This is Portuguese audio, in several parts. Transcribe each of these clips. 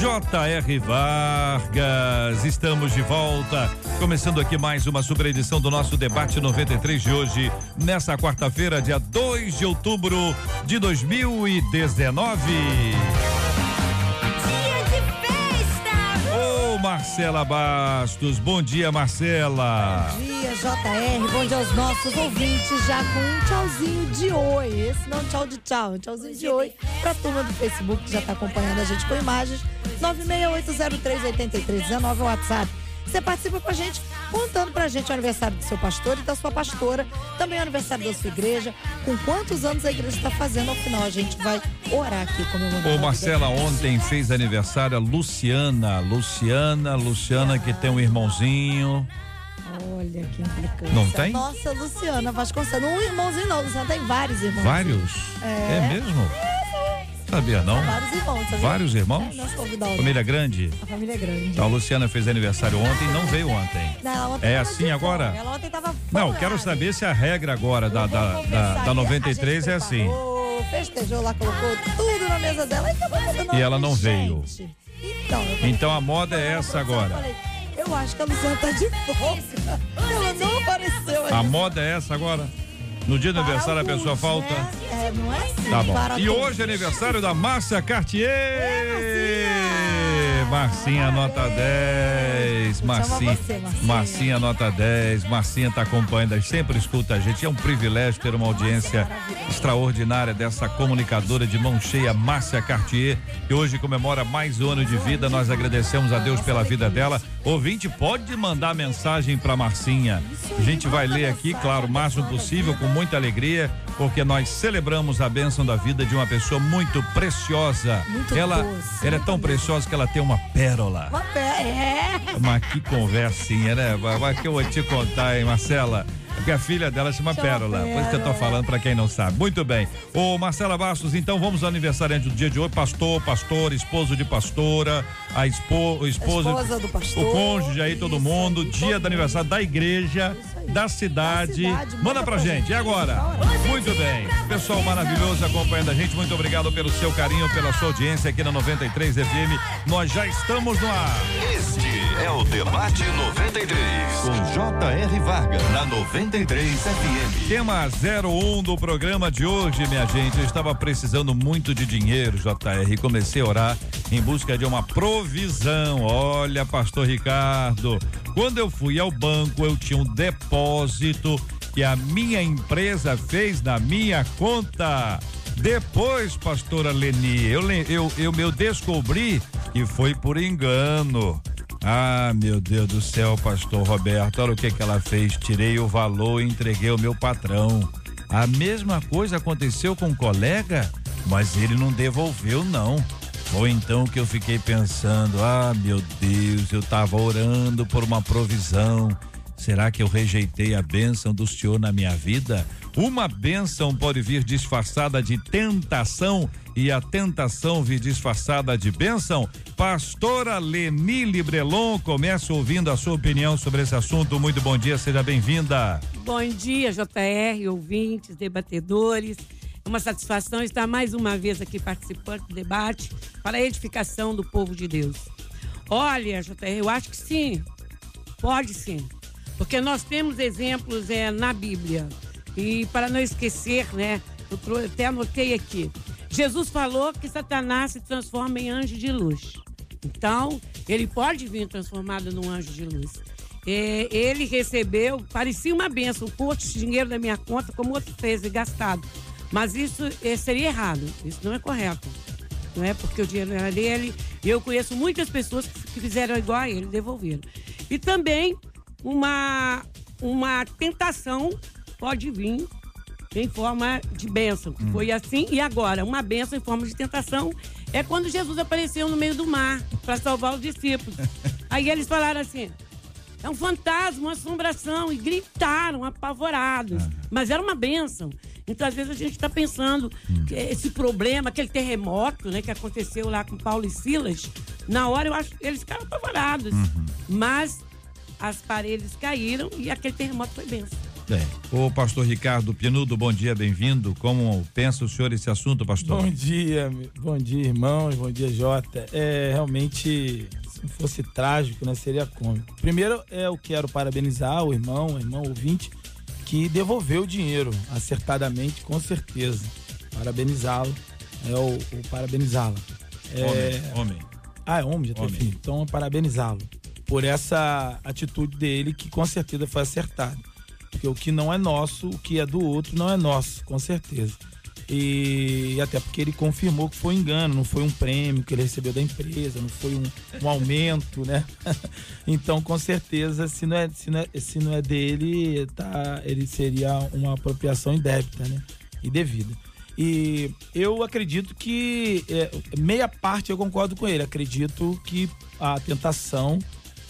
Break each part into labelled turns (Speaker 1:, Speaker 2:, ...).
Speaker 1: J.R. Vargas, estamos de volta, começando aqui mais uma super edição do nosso debate 93 de hoje, nessa quarta-feira, dia 2 de outubro de 2019. Ô, Marcela Bastos, bom dia, Marcela.
Speaker 2: Bom dia, JR. Bom dia aos nossos ouvintes, já com um tchauzinho de oi. Esse não é um tchau de tchau, um tchauzinho de oi pra turma do Facebook que já tá acompanhando a gente com imagens. 968038319 é o WhatsApp. Você participa com a gente, contando pra gente o aniversário do seu pastor e da sua pastora, também o aniversário da sua igreja, com quantos anos a igreja está fazendo. Ao final, a gente vai orar aqui comemorando.
Speaker 1: Ô, Marcela, ontem fez aniversário a Luciana. Luciana, Luciana que tem um irmãozinho.
Speaker 2: Olha que implicância.
Speaker 1: Não tem?
Speaker 2: Nossa, Luciana Vasconcelos. Um irmãozinho não, Luciana tem vários irmãos.
Speaker 1: Vários?
Speaker 2: É.
Speaker 1: É mesmo? Sabia não?
Speaker 2: Vários irmãos, sabia?
Speaker 1: Vários irmãos?
Speaker 2: É, nossa convidada.
Speaker 1: Família grande?
Speaker 2: A família é grande.
Speaker 1: Então, a Luciana fez aniversário ontem e não veio ontem.
Speaker 2: Não, ela ontem
Speaker 1: É assim agora?
Speaker 2: Ela ontem tava
Speaker 1: Não, quero saber se a regra agora da,
Speaker 2: Eu
Speaker 1: da, da, da
Speaker 2: A
Speaker 1: 93
Speaker 2: gente
Speaker 1: é assim.
Speaker 2: Festejou lá, colocou tudo na mesa dela. E, fazendo
Speaker 1: E ela não
Speaker 2: gente.
Speaker 1: veio.
Speaker 2: Então, eu falei,
Speaker 1: Então a moda é
Speaker 2: eu
Speaker 1: essa
Speaker 2: falei,
Speaker 1: agora.
Speaker 2: Eu acho que a Luciana tá de folga. Ela não apareceu
Speaker 1: A
Speaker 2: ainda.
Speaker 1: moda é essa agora? No dia do aniversário a pessoa
Speaker 2: alguns,
Speaker 1: falta?
Speaker 2: né? É, não é assim.
Speaker 1: Tá bom. E
Speaker 2: todos.
Speaker 1: hoje é aniversário da Márcia Cartier.
Speaker 2: Marcinha!
Speaker 1: Marcinha nota 10. Marcinha,
Speaker 2: você, Marcinha.
Speaker 1: Marcinha nota 10. Marcinha tá acompanhando, sempre escuta a gente. É um privilégio ter uma audiência extraordinária dessa comunicadora de mão cheia, Márcia Cartier, que hoje comemora mais um ano de vida. Nós agradecemos a Deus pela vida dela. Ouvinte, pode mandar mensagem para Marcinha. A gente vai ler aqui, claro, o máximo possível, com muita alegria, porque nós celebramos a bênção da vida de uma pessoa muito preciosa.
Speaker 2: Muito
Speaker 1: ela,
Speaker 2: doce,
Speaker 1: ela é tão preciosa que ela tem uma pérola.
Speaker 2: Uma pé, é.
Speaker 1: Mas que conversinha, né? Vai, vai que eu vou te contar, hein, Marcela? Porque a filha dela chama
Speaker 2: Chama
Speaker 1: Pérola. Por isso que eu tô
Speaker 2: Pérola.
Speaker 1: falando pra quem não sabe. Muito bem. Ô, Marcela Bastos, então vamos ao aniversariante do dia de hoje. Pastor, pastor, esposo de pastora, a espo, o esposo,
Speaker 2: esposa do pastor.
Speaker 1: o cônjuge aí, todo
Speaker 2: Isso
Speaker 1: mundo. dia
Speaker 2: todo
Speaker 1: do aniversário da igreja,
Speaker 2: Isso.
Speaker 1: Da cidade.
Speaker 2: Da cidade,
Speaker 1: Manda
Speaker 2: manda
Speaker 1: pra
Speaker 2: pra
Speaker 1: gente.
Speaker 2: gente.
Speaker 1: E agora? Muito bem. Pessoal maravilhoso acompanhando a gente. Muito obrigado pelo seu carinho, pela sua audiência aqui na 93 FM. Nós já estamos no ar.
Speaker 3: Este é o Debate 93. Com J.R. Vargas. Na 93 FM.
Speaker 1: Tema 01 do programa de hoje, minha gente. Eu estava precisando muito de dinheiro, JR. e Comecei a orar em busca de uma provisão. Olha, pastor Ricardo, quando eu fui ao banco, eu tinha um depósito que a minha empresa fez na minha conta. Depois, pastora Leni, eu, eu, eu, eu descobri que foi por engano. Ah, meu Deus do céu, pastor Roberto, olha o que que ela fez. Tirei o valor e entreguei ao meu patrão. A mesma coisa aconteceu com um colega, mas ele não devolveu, não. Foi então que eu fiquei pensando: ah, meu Deus, eu estava orando por uma provisão. Será que eu rejeitei a bênção do Senhor na minha vida? Uma bênção pode vir disfarçada de tentação e a tentação vir disfarçada de bênção? Pastora Leni Librelon, começa ouvindo a sua opinião sobre esse assunto. Muito bom dia, seja bem-vinda.
Speaker 4: Bom dia, JR, ouvintes, debatedores. Uma satisfação estar mais uma vez aqui participando do debate para a edificação do povo de Deus. Olha, JR, eu acho que sim, pode sim, porque nós temos exemplos é, na Bíblia. E para não esquecer, né, eu até anotei aqui. Jesus falou que Satanás se transforma em anjo de luz. Então, ele pode vir transformado num anjo de luz. É, ele recebeu, parecia uma benção, pôr dinheiro na minha conta, como outro fez e gastado. Mas isso eh, seria errado, isso não é correto. Não é porque o dinheiro era dele. E eu conheço muitas pessoas que, que fizeram igual a ele, devolveram. E também uma, uma tentação pode vir em forma de bênção.
Speaker 1: Hum.
Speaker 4: Foi assim e agora, uma bênção em forma de tentação é quando Jesus apareceu no meio do mar para salvar os discípulos. Aí eles falaram assim: é um fantasma, uma assombração, e gritaram apavorados. Mas era uma bênção. Então, às vezes, a gente está pensando que esse problema, aquele terremoto né, que aconteceu lá com Paulo e Silas, na hora eu acho que eles ficaram apavorados. Mas as paredes caíram e aquele terremoto foi bênção.
Speaker 1: É. O pastor Ricardo Pinudo, bom dia, bem-vindo. Como pensa o senhor esse assunto, pastor?
Speaker 5: Bom dia, bom dia, irmãos, bom dia, Jota. É, realmente, se fosse trágico, né, seria cômico. Primeiro, é, eu quero parabenizar o irmão, o irmão ouvinte, que devolveu o dinheiro acertadamente, com certeza. Parabenizá-lo, é o, o parabenizá-la. É,
Speaker 1: Homem, homem.
Speaker 5: ah, é homem, já tem
Speaker 1: Homem.
Speaker 5: filho. Então, parabenizá-lo por essa atitude dele, que com certeza foi acertada. Porque o que não é nosso, o que é do outro, não é nosso, com certeza. E até porque ele confirmou que foi um engano, não foi um prêmio que ele recebeu da empresa, não foi um, um aumento, né? então, com certeza, se não é, se não é, se não é dele, tá, ele seria uma apropriação indébita, né? E devida. E eu acredito que é, meia parte eu concordo com ele. Acredito que a tentação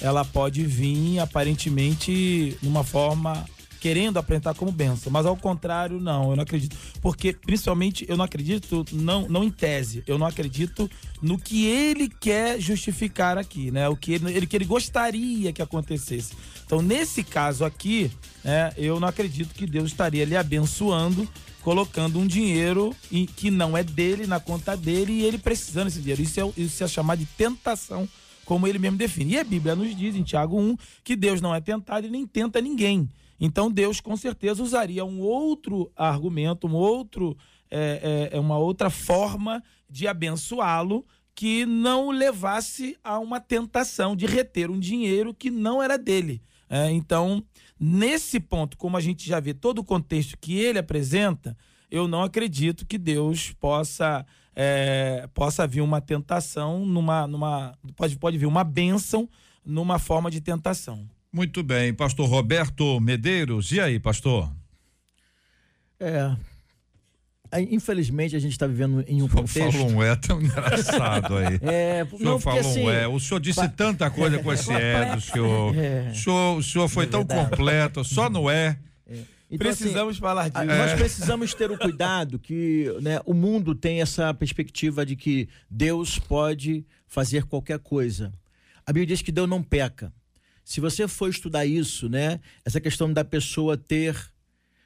Speaker 5: ela pode vir aparentemente numa forma querendo apresentar como benção, mas ao contrário não, eu não acredito, porque principalmente eu não acredito não não em tese, eu não acredito no que ele quer justificar aqui, né? O que ele, ele que ele gostaria que acontecesse. Então nesse caso aqui, né, eu não acredito que Deus estaria lhe abençoando colocando um dinheiro em- que não é dele na conta dele e ele precisando desse dinheiro. Isso é, isso é chamar de tentação, como ele mesmo define. E a Bíblia nos diz, em Tiago 1, que Deus não é tentado e nem tenta ninguém. Então Deus com certeza usaria um outro argumento, um outro, é, é, é uma outra forma de abençoá-lo que não o levasse a uma tentação de reter um dinheiro que não era dele. É, então, nesse ponto, como a gente já vê todo o contexto que ele apresenta, eu não acredito que Deus possa é, possa vir uma tentação numa, numa pode, pode vir uma bênção numa forma de tentação.
Speaker 1: Muito bem, pastor Roberto Medeiros. E aí, pastor?
Speaker 6: É. Infelizmente, a gente está vivendo em um contexto.
Speaker 1: Falou um é tão engraçado aí.
Speaker 6: É,
Speaker 1: O senhor
Speaker 6: não,
Speaker 1: falou
Speaker 6: assim,
Speaker 1: um é. O senhor disse
Speaker 6: pa-
Speaker 1: tanta coisa com esse é do senhor.
Speaker 6: É.
Speaker 1: O senhor, o senhor foi
Speaker 6: É
Speaker 1: tão completo, só no é.
Speaker 6: então, assim,
Speaker 5: Precisamos falar
Speaker 6: a-
Speaker 5: disso.
Speaker 6: Nós precisamos ter o cuidado que né, o mundo tem essa perspectiva de que Deus pode fazer qualquer coisa. A Bíblia diz que Deus não peca. Se você for estudar isso, né, essa questão da pessoa ter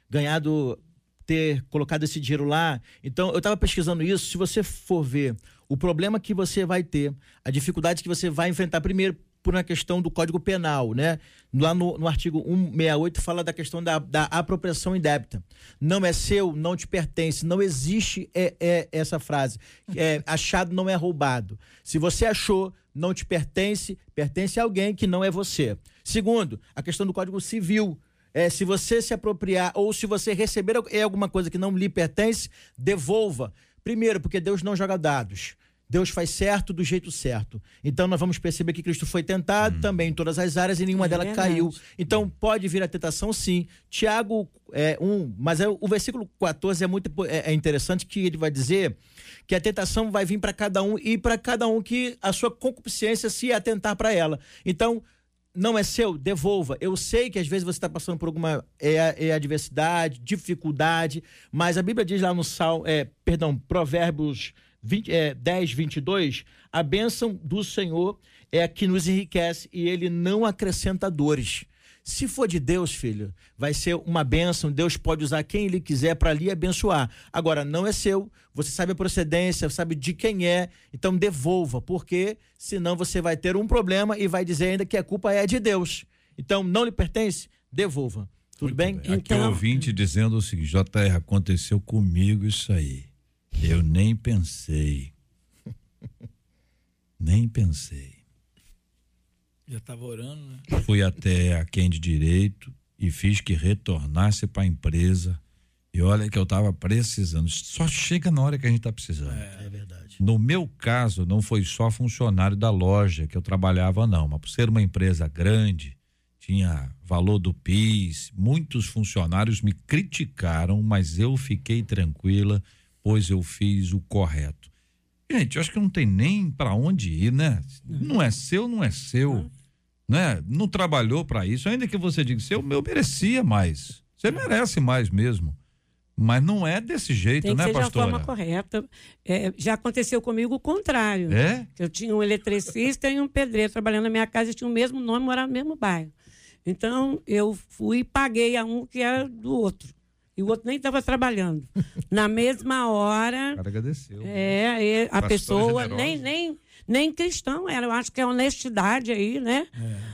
Speaker 6: ganhado, ter colocado esse dinheiro lá. Então, eu estava pesquisando isso. Se você for ver o problema que você vai ter, a dificuldade que você vai enfrentar, primeiro, por uma questão do Código Penal, né? Lá no, no artigo 168 fala da questão da, da apropriação indébita. Não é seu, não te pertence. Não existe é, é, essa frase. É, achado não é roubado. Se você achou, não te pertence, pertence a alguém que não é você. Segundo, a questão do Código Civil. É, se você se apropriar ou se você receber é alguma coisa que não lhe pertence, devolva. Primeiro, porque Deus não joga dados. Deus faz certo do jeito certo. Então nós vamos perceber que Cristo foi tentado também em todas as áreas e nenhuma
Speaker 4: É
Speaker 6: delas caiu. Então pode vir a tentação sim. Tiago é, 1, mas é, o versículo 14 é muito é, é interessante que ele vai dizer que a tentação vai vir para cada um e para cada um que a sua concupiscência se atentar para ela. Então não é seu, devolva. Eu sei que às vezes você está passando por alguma é, é adversidade, dificuldade, mas a Bíblia diz lá no Sal, é, perdão, Provérbios 20, é, 10, 22, a bênção do Senhor é a que nos enriquece e ele não acrescenta dores. Se for de Deus, filho, vai ser uma bênção. Deus pode usar quem ele quiser para lhe abençoar. Agora, não é seu. Você sabe a procedência, sabe de quem é. Então, devolva, porque senão você vai ter um problema e vai dizer ainda que a culpa é de Deus. Então, não lhe pertence? Devolva. Tudo bem?
Speaker 1: Aqui
Speaker 4: Então-
Speaker 1: o ouvinte dizendo o seguinte: JR, aconteceu comigo isso aí. Eu nem pensei. nem pensei.
Speaker 5: Já estava orando, né?
Speaker 1: Fui até a quem de direito e fiz que retornasse para a empresa. E olha que eu estava precisando. Só chega na hora que a gente está precisando.
Speaker 6: É verdade.
Speaker 1: No meu caso, não foi só funcionário da loja que eu trabalhava, não. Mas por ser uma empresa grande, tinha valor do PIS. Muitos funcionários me criticaram, mas eu fiquei tranquila, pois eu fiz o correto. Gente, eu acho que não tem nem para onde ir, né? Não é seu, não é seu. Né? Não trabalhou para isso. Ainda que você diga, eu, eu merecia mais. Você merece mais mesmo. Mas não é desse jeito,
Speaker 4: Tem que
Speaker 1: né,
Speaker 4: ser
Speaker 1: pastora?
Speaker 4: de forma correta. É, já aconteceu comigo o contrário.
Speaker 1: É?
Speaker 4: Eu tinha um eletricista e um pedreiro trabalhando na minha casa, e tinha o mesmo nome, morava no mesmo bairro. Então, eu fui e paguei a um que era do outro. E o outro nem estava trabalhando. Na mesma hora,
Speaker 1: O cara agradeceu.
Speaker 4: é, e a
Speaker 1: Pastor
Speaker 4: pessoa, nem, nem, nem cristão era. Eu acho que é honestidade aí, né?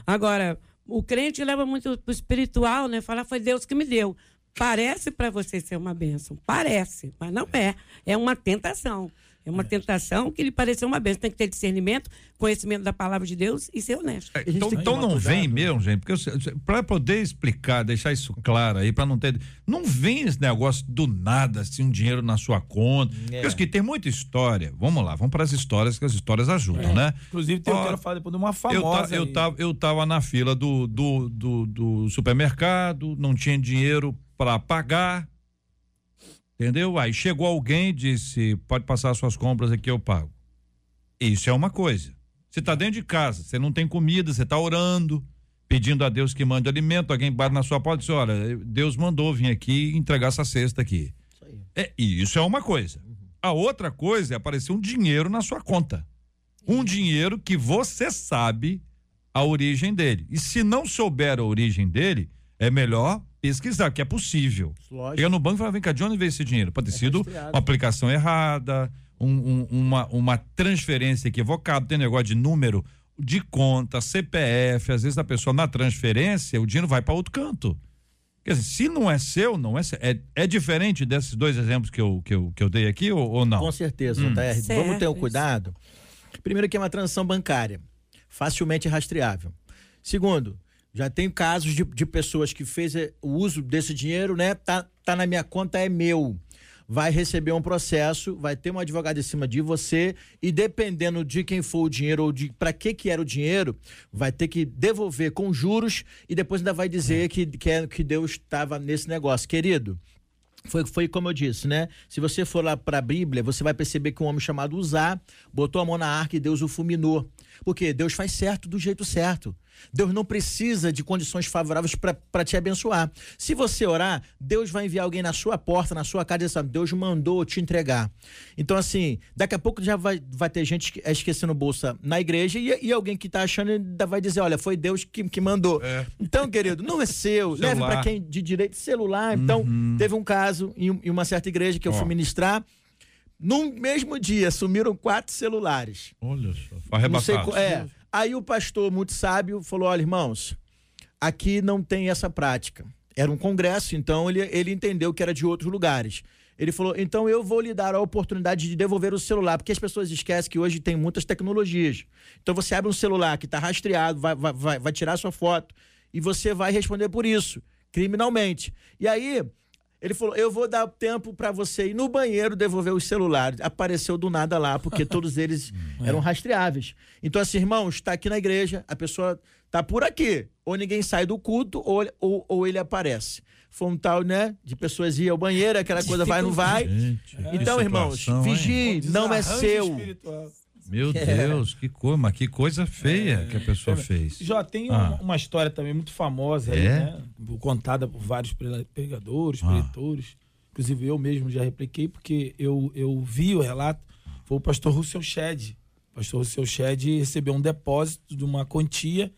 Speaker 4: Agora, o crente leva muito pro espiritual, né? Falar, foi Deus que me deu. Parece para você ser uma bênção. Parece, mas não é. É uma tentação. É uma tentação que lhe pareceu uma bênção. Tem que ter discernimento, conhecimento da palavra de Deus e ser honesto.
Speaker 1: É, Então, então não
Speaker 6: cuidado.
Speaker 1: vem mesmo, gente, porque para poder explicar, deixar isso claro aí, para não ter. Não vem esse negócio do nada, assim, um dinheiro na sua conta.
Speaker 6: É.
Speaker 1: Porque que tem muita história. Vamos lá, vamos para as histórias, que as histórias ajudam, né?
Speaker 5: Inclusive, tem, eu
Speaker 1: Ó,
Speaker 5: quero falar depois de uma
Speaker 1: Eu,
Speaker 5: famosa.
Speaker 1: ta, eu,
Speaker 5: aí.
Speaker 1: tava, eu tava na fila do, do, do, do supermercado, não tinha dinheiro para pagar. Entendeu? Aí chegou alguém e disse: pode passar suas compras aqui, eu pago. Isso é uma coisa. Você está dentro de casa, você não tem comida, você está orando, pedindo a Deus que mande alimento, alguém bate na sua porta e diz: olha, Deus mandou vir aqui entregar essa cesta aqui.
Speaker 6: Isso aí.
Speaker 1: É, e isso é uma coisa. A outra coisa é aparecer um dinheiro na sua conta. Um dinheiro que você sabe a origem dele. E se não souber a origem dele, é melhor pesquisar, que é possível.
Speaker 6: Lógico.
Speaker 1: Chega no banco e fala, vem cá, de onde veio esse dinheiro? Pode ter sido
Speaker 6: rastreado.
Speaker 1: uma aplicação errada, um- um- uma, uma transferência equivocada, tem negócio de número de conta, CPF, às vezes a pessoa na transferência, o dinheiro vai para outro canto. Quer dizer, se não é seu, não é seu. É, é diferente desses dois exemplos que eu, que eu, que eu dei aqui ou, ou não?
Speaker 6: Com certeza,
Speaker 1: Hum.
Speaker 6: JR.
Speaker 4: Certo,
Speaker 6: Vamos ter um
Speaker 4: isso.
Speaker 6: cuidado. Primeiro que é uma transação bancária, facilmente rastreável. Segundo, já tem casos de, de pessoas que fez eh, o uso desse dinheiro, né? Tá, tá na minha conta, é meu. Vai receber um processo, vai ter um advogado em cima de você e dependendo de quem for o dinheiro ou de para que que era o dinheiro, vai ter que devolver com juros e depois ainda vai dizer que, que, é, que Deus estava nesse negócio. Querido, foi, foi como eu disse, né? Se você for lá para a Bíblia, você vai perceber que um homem chamado Uzá botou a mão na arca e Deus o fulminou. Porque Deus faz certo do jeito certo. Deus não precisa de condições favoráveis para te abençoar. Se você orar, Deus vai enviar alguém na sua porta, na sua casa, e dizer, Deus mandou te entregar. Então, assim, daqui a pouco já vai, vai ter gente esque- esquecendo bolsa na igreja e, e alguém que está achando ainda vai dizer: olha, foi Deus que, que mandou.
Speaker 1: É.
Speaker 6: Então, querido, não é seu. Leve para quem de direito celular. Então, teve um caso em, em uma certa igreja que eu
Speaker 1: Ó.
Speaker 6: fui ministrar. No mesmo dia, sumiram quatro celulares.
Speaker 1: Olha só, foi
Speaker 6: Não sei é. Aí o pastor, muito sábio, falou: olha, irmãos, aqui não tem essa prática. Era um congresso, então ele, ele entendeu que era de outros lugares. Ele falou: então eu vou lhe dar a oportunidade de devolver o celular, porque as pessoas esquecem que hoje tem muitas tecnologias. Então você abre um celular que está rastreado, vai, vai, vai, vai tirar sua foto e você vai responder por isso, criminalmente. E aí. Ele falou: Eu vou dar tempo para você ir no banheiro devolver os celulares. Apareceu do nada lá, porque todos eles eram rastreáveis. Então, assim, irmãos, está aqui na igreja, a pessoa tá por aqui. Ou ninguém sai do culto, ou, ou, ou ele aparece. Foi um tal, né? De pessoas ir ao banheiro, aquela coisa vai, não vai.
Speaker 1: Gente,
Speaker 6: Então, irmãos, vigie, não é seu.
Speaker 5: espiritual.
Speaker 1: Meu Deus, que coisa, mas que coisa feia que a pessoa fez.
Speaker 5: Já tem
Speaker 1: Ah.
Speaker 5: uma, uma história também muito famosa aí,
Speaker 1: É?
Speaker 5: né? Contada por vários pre- pregadores,
Speaker 1: Ah.
Speaker 5: pretores. Inclusive eu mesmo já repliquei, porque eu, eu vi o relato. Foi o pastor Russell Shedd. O pastor Russell Shedd recebeu um depósito de uma quantia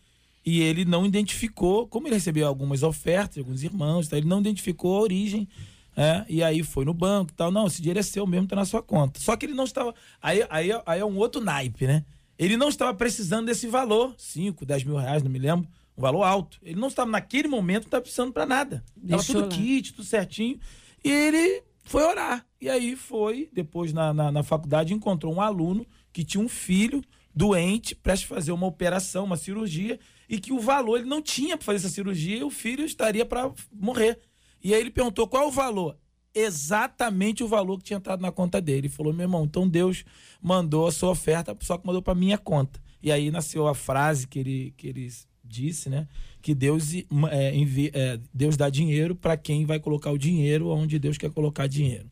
Speaker 5: e ele não identificou, como ele recebeu algumas ofertas alguns irmãos, tá? ele não identificou a origem. É, e aí foi no banco e tal. Não, esse dinheiro é seu mesmo, tá na sua conta. Só que ele não estava. Aí, aí, aí é um outro naipe, né? Ele não estava precisando desse valor, 5, 10 mil reais, não me lembro, um valor alto. Ele não estava, naquele momento, não estava precisando para nada. Estava tudo
Speaker 4: lá.
Speaker 5: kit, tudo certinho. E ele foi orar. E aí foi, depois na, na, na faculdade, encontrou um aluno que tinha um filho doente, prestes a fazer uma operação, uma cirurgia, e que o valor ele não tinha para fazer essa cirurgia e o filho estaria para morrer. E aí ele perguntou qual é o valor. Exatamente o valor que tinha entrado na conta dele. Ele falou: meu irmão, então Deus mandou a sua oferta, só que mandou para minha conta. E aí nasceu a frase que ele, que ele disse, né? que Deus, é, envia, é, Deus dá dinheiro para quem vai colocar o dinheiro onde Deus quer colocar dinheiro.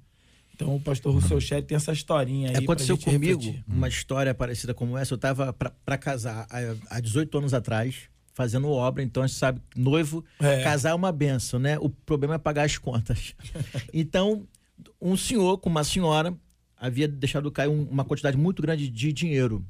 Speaker 5: Então o pastor Rousseau Sherry tem essa historinha aí.
Speaker 6: Aconteceu comigo refletir. uma história parecida como essa. Eu estava para casar há 18 anos atrás, fazendo obra, então a gente sabe, noivo, é. casar é uma benção, né? O problema é pagar as contas. então, um senhor com uma senhora havia deixado cair uma quantidade muito grande de dinheiro.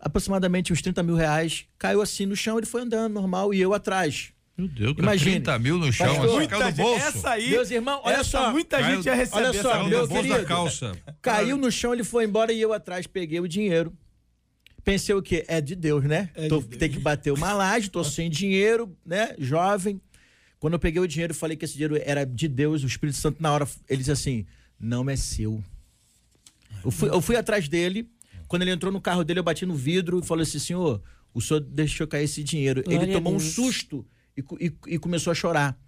Speaker 6: Aproximadamente uns 30 mil reais. Caiu assim no chão, ele foi andando normal e eu atrás.
Speaker 1: Meu Deus, Imagine, 30 mil no chão, pastor,
Speaker 5: assim, caiu do bolso. Essa aí,
Speaker 6: meus irmãos, olha
Speaker 5: essa
Speaker 6: só.
Speaker 5: Muita caiu, gente ia receber
Speaker 6: olha só, meu querido,
Speaker 1: calça.
Speaker 6: Caiu no chão, ele foi embora e eu atrás peguei o dinheiro. Pensei o quê? É de Deus, né? É tô, de Deus. Tem que bater uma laje, tô sem dinheiro, né? Jovem. Quando eu peguei o dinheiro, falei que esse dinheiro era de Deus, o Espírito Santo, na hora, ele disse assim: não é seu. Eu fui, eu fui atrás dele. Quando ele entrou no carro dele, eu bati no vidro e falei assim: senhor, o senhor deixou cair esse dinheiro. Glória ele tomou um susto e, e, e, começou a chorar.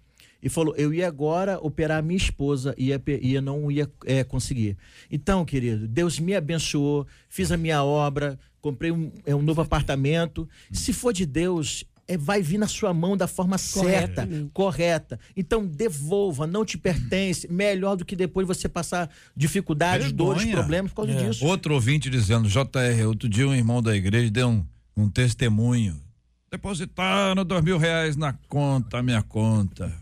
Speaker 6: E falou: eu ia agora operar a minha esposa e ia, ia não ia é, conseguir. Então, querido, Deus me abençoou, fiz a minha obra, comprei um, é, um novo apartamento. Se for de Deus, é, vai vir na sua mão da forma certa, correta. Então devolva, não te pertence. Melhor do que depois você passar dificuldades, Vergonha. dores, problemas por causa é. disso.
Speaker 1: Outro ouvinte dizendo, JR, outro dia um irmão da igreja deu um, um testemunho. Depositaram dois mil reais na conta, minha conta.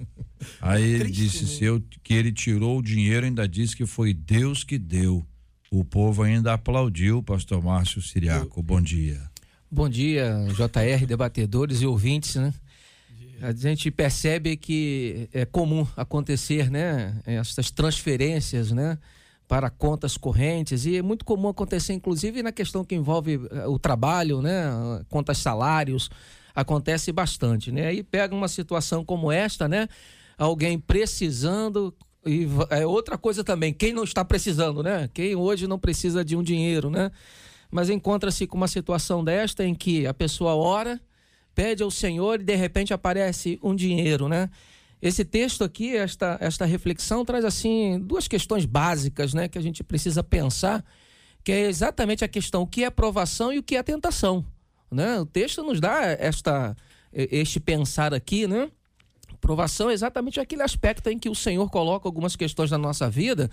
Speaker 1: Aí ele Triste, disse se eu, que ele tirou o dinheiro, ainda disse que foi Deus que deu. O povo ainda aplaudiu, pastor Márcio Siriaco. Bom dia.
Speaker 7: Bom dia, JR, debatedores e ouvintes, né? A gente percebe que é comum acontecer, né, essas transferências, né, para contas correntes e é muito comum acontecer, inclusive na questão que envolve eh, o trabalho, né, contas salários, acontece bastante, né? Aí pega uma situação como esta, né, alguém precisando e é outra coisa também, quem não está precisando, né? Quem hoje não precisa de um dinheiro, né? mas encontra-se com uma situação desta em que a pessoa ora, pede ao Senhor e de repente aparece um dinheiro, né? Esse texto aqui, esta, esta reflexão traz assim duas questões básicas, né, que a gente precisa pensar, que é exatamente a questão o que é provação e o que é tentação, né? O texto nos dá esta este pensar aqui, né? Provação é exatamente aquele aspecto em que o Senhor coloca algumas questões na nossa vida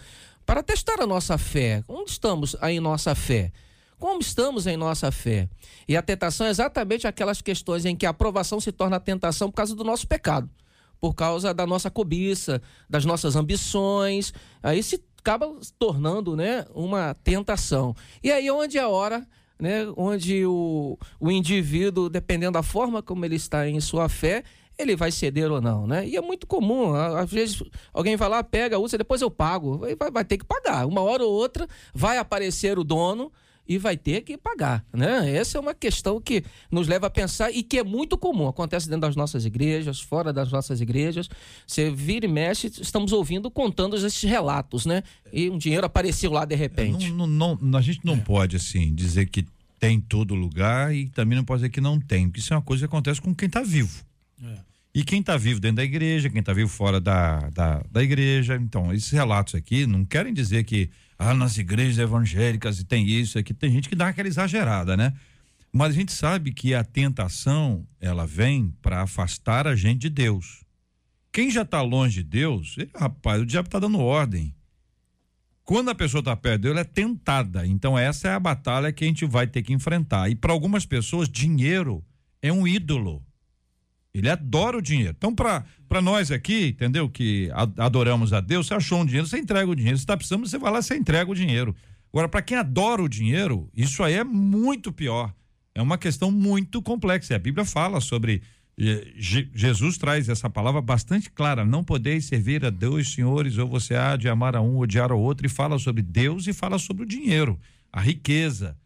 Speaker 7: para testar a nossa fé. Onde estamos em nossa fé? como estamos em nossa fé. E a tentação é exatamente aquelas questões em que a aprovação se torna tentação por causa do nosso pecado, por causa da nossa cobiça, das nossas ambições. Aí se acaba tornando né, uma tentação. E aí onde é a hora né, onde o, o indivíduo, dependendo da forma como ele está em sua fé, ele vai ceder ou não, né? E é muito comum, às vezes alguém vai lá, pega, usa, depois eu pago, vai, vai ter que pagar. Uma hora ou outra vai aparecer o dono e vai ter que pagar, né? Essa é uma questão que nos leva a pensar e que é muito comum, acontece dentro das nossas igrejas, fora das nossas igrejas. Você vira e mexe, estamos ouvindo contando esses relatos, né? E um dinheiro apareceu lá de repente.
Speaker 1: Não, não, não, a gente não é. pode assim dizer que tem todo lugar e também não pode dizer que não tem, porque isso é uma coisa que acontece com quem está vivo. É. E quem está vivo dentro da igreja, quem está vivo fora da, da, da igreja. Então, esses relatos aqui não querem dizer que ah, nas igrejas evangélicas e tem isso, aqui tem gente que dá aquela exagerada, né? Mas a gente sabe que a tentação, ela vem para afastar a gente de Deus. Quem já está longe de Deus, ele, rapaz, o diabo está dando ordem. Quando a pessoa está perto dele, ela é tentada. Então, essa é a batalha que a gente vai ter que enfrentar. E para algumas pessoas, dinheiro é um ídolo. Ele adora o dinheiro. Então, para nós aqui, entendeu? Que adoramos a Deus, você achou um dinheiro, você entrega o dinheiro. Você está precisando, você vai lá, você entrega o dinheiro. Agora, para quem adora o dinheiro, isso aí é muito pior. É uma questão muito complexa. A Bíblia fala sobre. Jesus traz essa palavra bastante clara. Não podeis servir a dois senhores, ou você há de amar a um, odiar ao outro, e fala sobre Deus e fala sobre o dinheiro, a riqueza.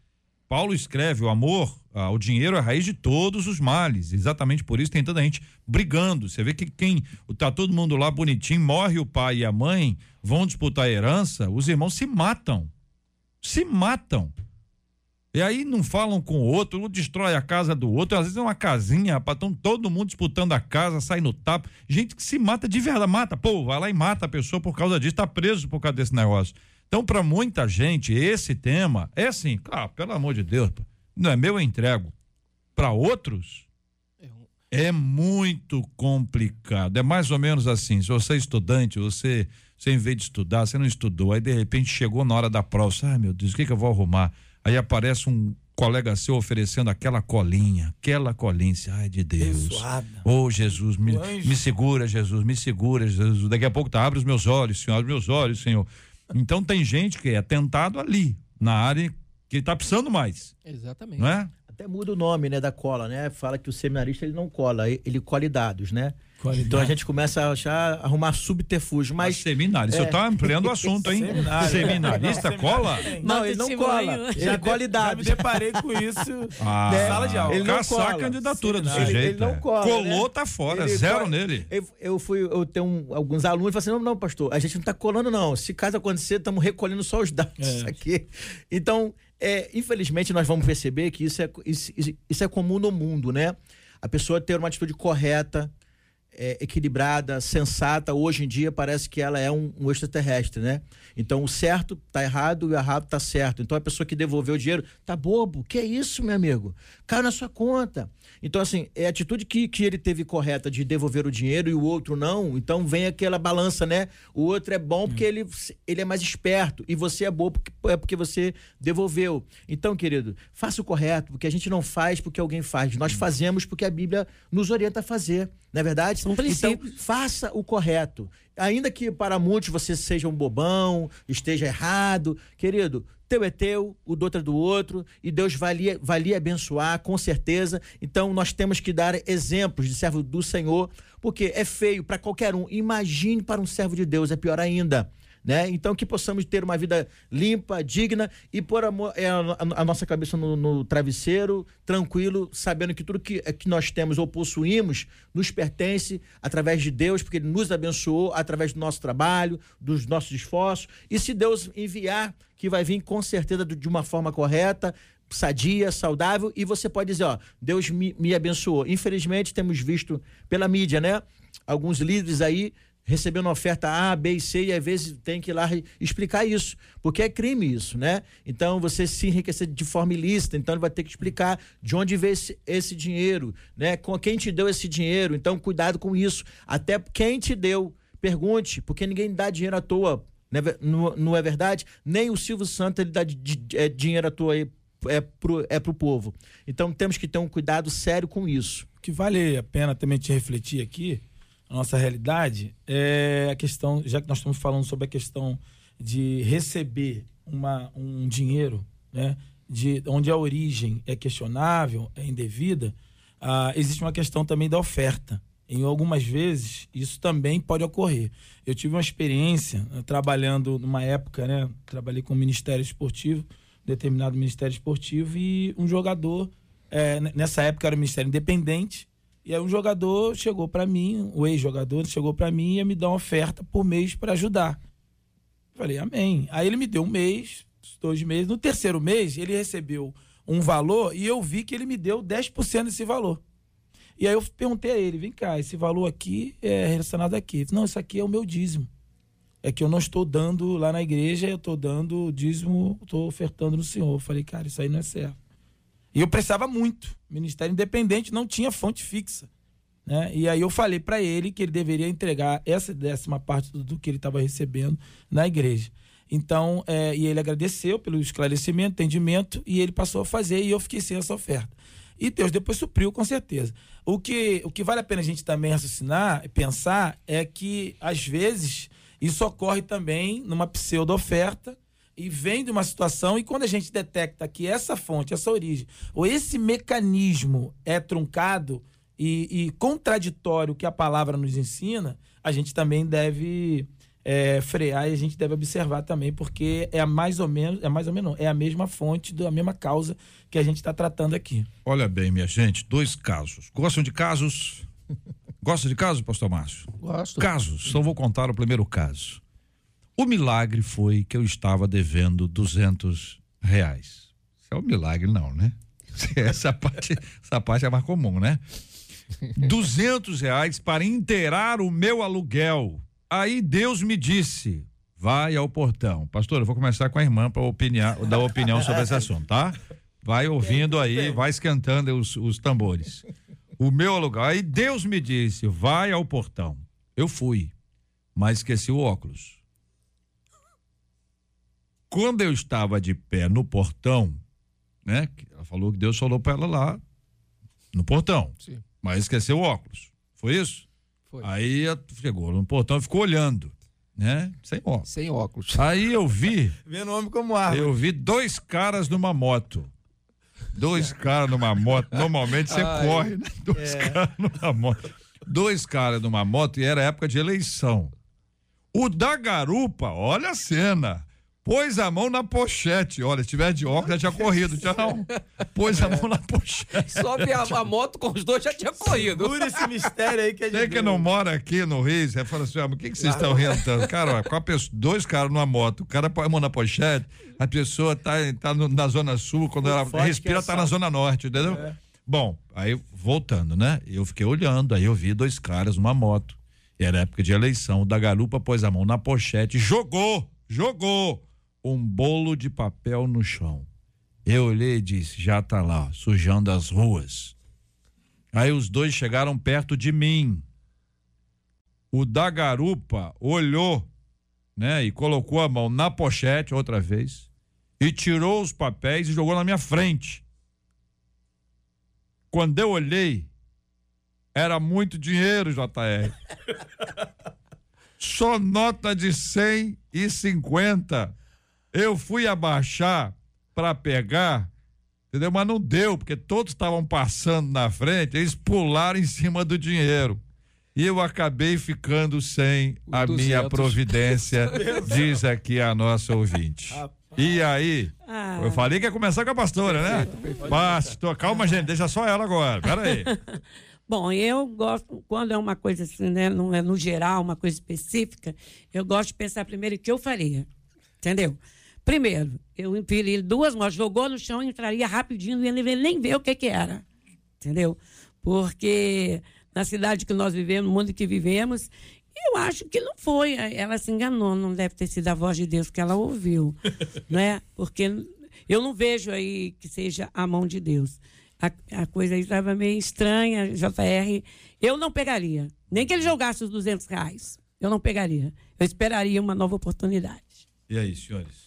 Speaker 1: Paulo escreve: o amor ah, o dinheiro é a raiz de todos os males. Exatamente por isso tem tanta gente brigando. Você vê que quem tá todo mundo lá bonitinho, morre o pai e a mãe, vão disputar a herança, os irmãos se matam. Se matam. E aí não falam com o outro, um destrói a casa do outro, às vezes é uma casinha, rapaz, estão todo mundo disputando a casa, sai no tapa. Gente que se mata de verdade, mata, pô, vai lá e mata a pessoa por causa disso, tá preso por causa desse negócio. Então, para muita gente, esse tema é assim, ah, pelo amor de Deus, não é meu, eu entrego. Para outros, É muito complicado. É mais ou menos assim. Se você é estudante, você, você em vez de estudar, você não estudou, aí de repente chegou na hora da prova, você, ai meu Deus, o que, que eu vou arrumar? Aí aparece um colega seu oferecendo aquela colinha, aquela colinha, você, ai de Deus. Oh Jesus, me, me segura, Jesus, me segura, Jesus. Daqui a pouco tá, abre os meus olhos, Senhor, abre meus olhos, Senhor. Então tem gente que é tentado ali, na área que tá precisando mais,
Speaker 7: Exatamente.
Speaker 1: não é?
Speaker 6: Até muda o nome, né, da cola, né? Fala que o seminarista ele não cola, ele colhe dados, né?
Speaker 5: Qualidade.
Speaker 6: Então a gente começa a achar, arrumar subterfúgio,
Speaker 1: Mas
Speaker 6: mas
Speaker 1: seminário, você
Speaker 6: é.
Speaker 1: tá ampliando o assunto, hein?
Speaker 5: Seminário.
Speaker 1: Seminarista
Speaker 5: Não,
Speaker 1: cola?
Speaker 6: não, ele não cola,
Speaker 5: Já
Speaker 6: ele colhe
Speaker 5: de- Já me deparei com isso
Speaker 1: Ah,
Speaker 5: na sala de aula.
Speaker 6: Ele não
Speaker 1: caçar
Speaker 6: cola.
Speaker 1: a candidatura do
Speaker 5: Ele-
Speaker 1: sujeito.
Speaker 6: ele não
Speaker 1: é.
Speaker 6: cola,
Speaker 1: Colou,
Speaker 6: né?
Speaker 1: tá fora,
Speaker 6: Ele
Speaker 1: zero
Speaker 6: cola-
Speaker 1: nele.
Speaker 6: Eu, eu fui, eu tenho um- alguns alunos e falei assim: não, não, pastor, a gente não tá colando, não. Se caso acontecer, estamos recolhendo só os dados
Speaker 5: É.
Speaker 6: aqui. Então, é, infelizmente, nós vamos perceber que isso é, isso- isso é comum no mundo, né? A pessoa ter uma atitude correta, é, equilibrada, sensata, hoje em dia parece que ela é um, um extraterrestre, né? Então o certo tá errado e o errado tá certo. Então a pessoa que devolveu o dinheiro tá bobo. Que é isso, meu amigo? Caiu na sua conta. Então, assim, é a atitude que, que ele teve correta de devolver o dinheiro e o outro não. Então vem aquela balança, né? O outro é bom porque ele, ele é mais esperto e você é bom porque, é porque você devolveu. Então, querido, faça o correto, porque a gente não faz porque alguém faz. Nós fazemos porque a Bíblia nos orienta a fazer. Não é verdade?
Speaker 4: São
Speaker 6: Então,
Speaker 4: princípios.
Speaker 6: faça o correto. Ainda que para muitos você seja um bobão, esteja errado, querido, teu é teu, o do outro é do outro, e Deus vai lhe, vai lhe abençoar, com certeza. Então nós temos que dar exemplos de servo do Senhor, porque é feio para qualquer um. Imagine para um servo de Deus, é pior ainda. Né? Então que possamos ter uma vida limpa, digna e pôr a, é, a- a nossa cabeça no, no travesseiro, tranquilo, sabendo que tudo que, que nós temos ou possuímos nos pertence através de Deus, porque Ele nos abençoou através do nosso trabalho, dos nossos esforços. E se Deus enviar, que vai vir com certeza de de uma forma correta, sadia, saudável, e você pode dizer, ó, Deus me, me abençoou. Infelizmente, temos visto pela mídia, né? Alguns líderes aí recebendo oferta A, B e C, e às vezes tem que ir lá explicar isso, porque é crime isso, né? Então você se enriquecer de forma ilícita, então ele vai ter que explicar de onde veio esse, esse dinheiro, né? Com quem te deu esse dinheiro, então cuidado com isso. Até quem te deu, pergunte, porque ninguém dá dinheiro à toa, não é, ver- não, não é verdade? Nem o Silvio Santos ele dá di- di- é, dinheiro à toa aí, é pro, é pro povo. Então temos que ter um cuidado sério com isso.
Speaker 5: O que vale a pena também te refletir aqui, a nossa realidade, é a questão, já que nós estamos falando sobre a questão de receber uma, um dinheiro, né, de onde a origem é questionável, é indevida, ah, existe uma questão também da oferta. Em algumas vezes, isso também pode ocorrer. Eu tive uma experiência eh, trabalhando numa época, né? Trabalhei com o Ministério Esportivo, determinado Ministério Esportivo, e um jogador, n- nessa época era o Ministério Independente, e aí um jogador chegou para mim, o ex-jogador chegou para mim e ia me dar uma oferta por mês para ajudar. Falei, amém. Aí ele me deu um mês, dois meses. No terceiro mês, ele recebeu um valor e eu vi que ele me deu 10% desse valor. E aí eu perguntei a ele, vem cá, esse valor aqui é relacionado a quê? Ele disse, Não, isso aqui é o meu dízimo. É que eu não estou dando lá na igreja, eu estou dando dízimo, estou ofertando no Senhor. Eu falei, cara, isso aí não é certo. E eu precisava muito. Ministério Independente não tinha fonte fixa. Né? E aí eu falei para ele que ele deveria entregar essa décima parte do, do que ele estava recebendo na igreja. Então, é, e ele agradeceu pelo esclarecimento, entendimento, e ele passou a fazer e eu fiquei sem essa oferta. E Deus depois supriu, com certeza. O que, o que vale a pena a gente também raciocinar e pensar é que, às vezes, isso ocorre também numa pseudo-oferta e vem de uma situação, e quando a gente detecta que essa fonte, essa origem, ou esse mecanismo é truncado e, e contraditório que a palavra nos ensina, a gente também deve é, frear e a gente deve observar também, porque é mais ou menos, é mais ou menos, não, é a mesma fonte, da mesma causa que a gente está tratando aqui.
Speaker 1: Olha bem, minha gente, dois casos. Gostam de casos? Gosta de casos, pastor Márcio?
Speaker 7: Gosto.
Speaker 1: Casos. Então vou contar o primeiro caso. O milagre foi que eu estava devendo 200 reais. Isso é um milagre, não, né? Essa parte, essa parte é mais comum, né? 200 reais para inteirar o meu aluguel. Aí Deus me disse: vai ao portão. Pastor, eu vou começar com a irmã para dar opinião sobre esse assunto, tá? Vai ouvindo aí, vai esquentando os, os tambores. O meu aluguel. Aí Deus me disse: vai ao portão. Eu fui, mas esqueci o óculos. Quando eu estava de pé no portão, né? Ela falou que Deus falou para ela lá no portão.
Speaker 7: Sim.
Speaker 1: Mas esqueceu o óculos. Foi isso?
Speaker 7: Foi.
Speaker 1: Aí chegou no portão e ficou olhando, né? Sem óculos.
Speaker 7: Sem óculos.
Speaker 1: Aí eu vi,
Speaker 5: Vendo homem como árvore.
Speaker 1: eu vi dois caras numa moto. Dois caras numa moto. Normalmente você
Speaker 7: Ai.
Speaker 1: corre, né? Dois caras numa moto. Dois caras numa moto e era época de eleição. O da garupa, olha a cena. Pôs a mão na pochete. Olha, se tiver de óculos, já tinha corrido. Já não. Pôs a mão na pochete.
Speaker 7: Sobe a, a moto com os dois, já tinha corrido.
Speaker 5: Segura esse mistério aí que é de
Speaker 1: Você que não mora aqui no Rio, você fala assim, ah, mas o que, que vocês estão rindo? Cara, ó, com a pessoa, dois caras numa moto, o cara põe a mão na pochete, a pessoa tá, tá no- na zona sul, quando ela
Speaker 6: forte que
Speaker 1: respira,
Speaker 6: é
Speaker 1: tá na zona norte, entendeu? Bom, aí voltando, né? Eu fiquei olhando, aí eu vi dois caras numa moto. Era época de eleição. O da garupa pôs a mão na pochete, jogou, jogou um bolo de papel no chão. Eu olhei e disse, já tá lá, sujando as ruas. Aí os dois chegaram perto de mim. O da garupa olhou, né, e colocou a mão na pochete outra vez e tirou os papéis e jogou na minha frente. Quando eu olhei, era muito dinheiro, JR. Só nota de 100 e 50. Eu fui abaixar para pegar, entendeu? Mas não deu, porque todos estavam passando na frente, eles pularam em cima do dinheiro. E eu acabei ficando sem a
Speaker 7: 200.
Speaker 1: minha providência, diz aqui a nossa ouvinte. E aí,
Speaker 4: Ah.
Speaker 1: eu falei que ia começar com a pastora, né? Pastor, calma, gente, deixa só ela agora. Pera aí.
Speaker 4: Bom, eu gosto, quando é uma coisa assim, né, não é no geral, uma coisa específica, eu gosto de pensar primeiro o que eu faria. Entendeu? Primeiro, eu empilhei duas motos, jogou no chão, entraria rapidinho, não ia nem- ver o que que era. Entendeu? Porque na cidade que nós vivemos, no mundo que vivemos, eu acho que não foi. Ela se enganou, não deve ter sido a voz de Deus que ela ouviu. não é? Porque eu não vejo aí que seja a mão de Deus. A, a coisa aí estava meio estranha, JR. Eu não pegaria. Nem que ele jogasse os 200 reais. Eu não pegaria. Eu esperaria uma nova oportunidade.
Speaker 1: E aí, senhores?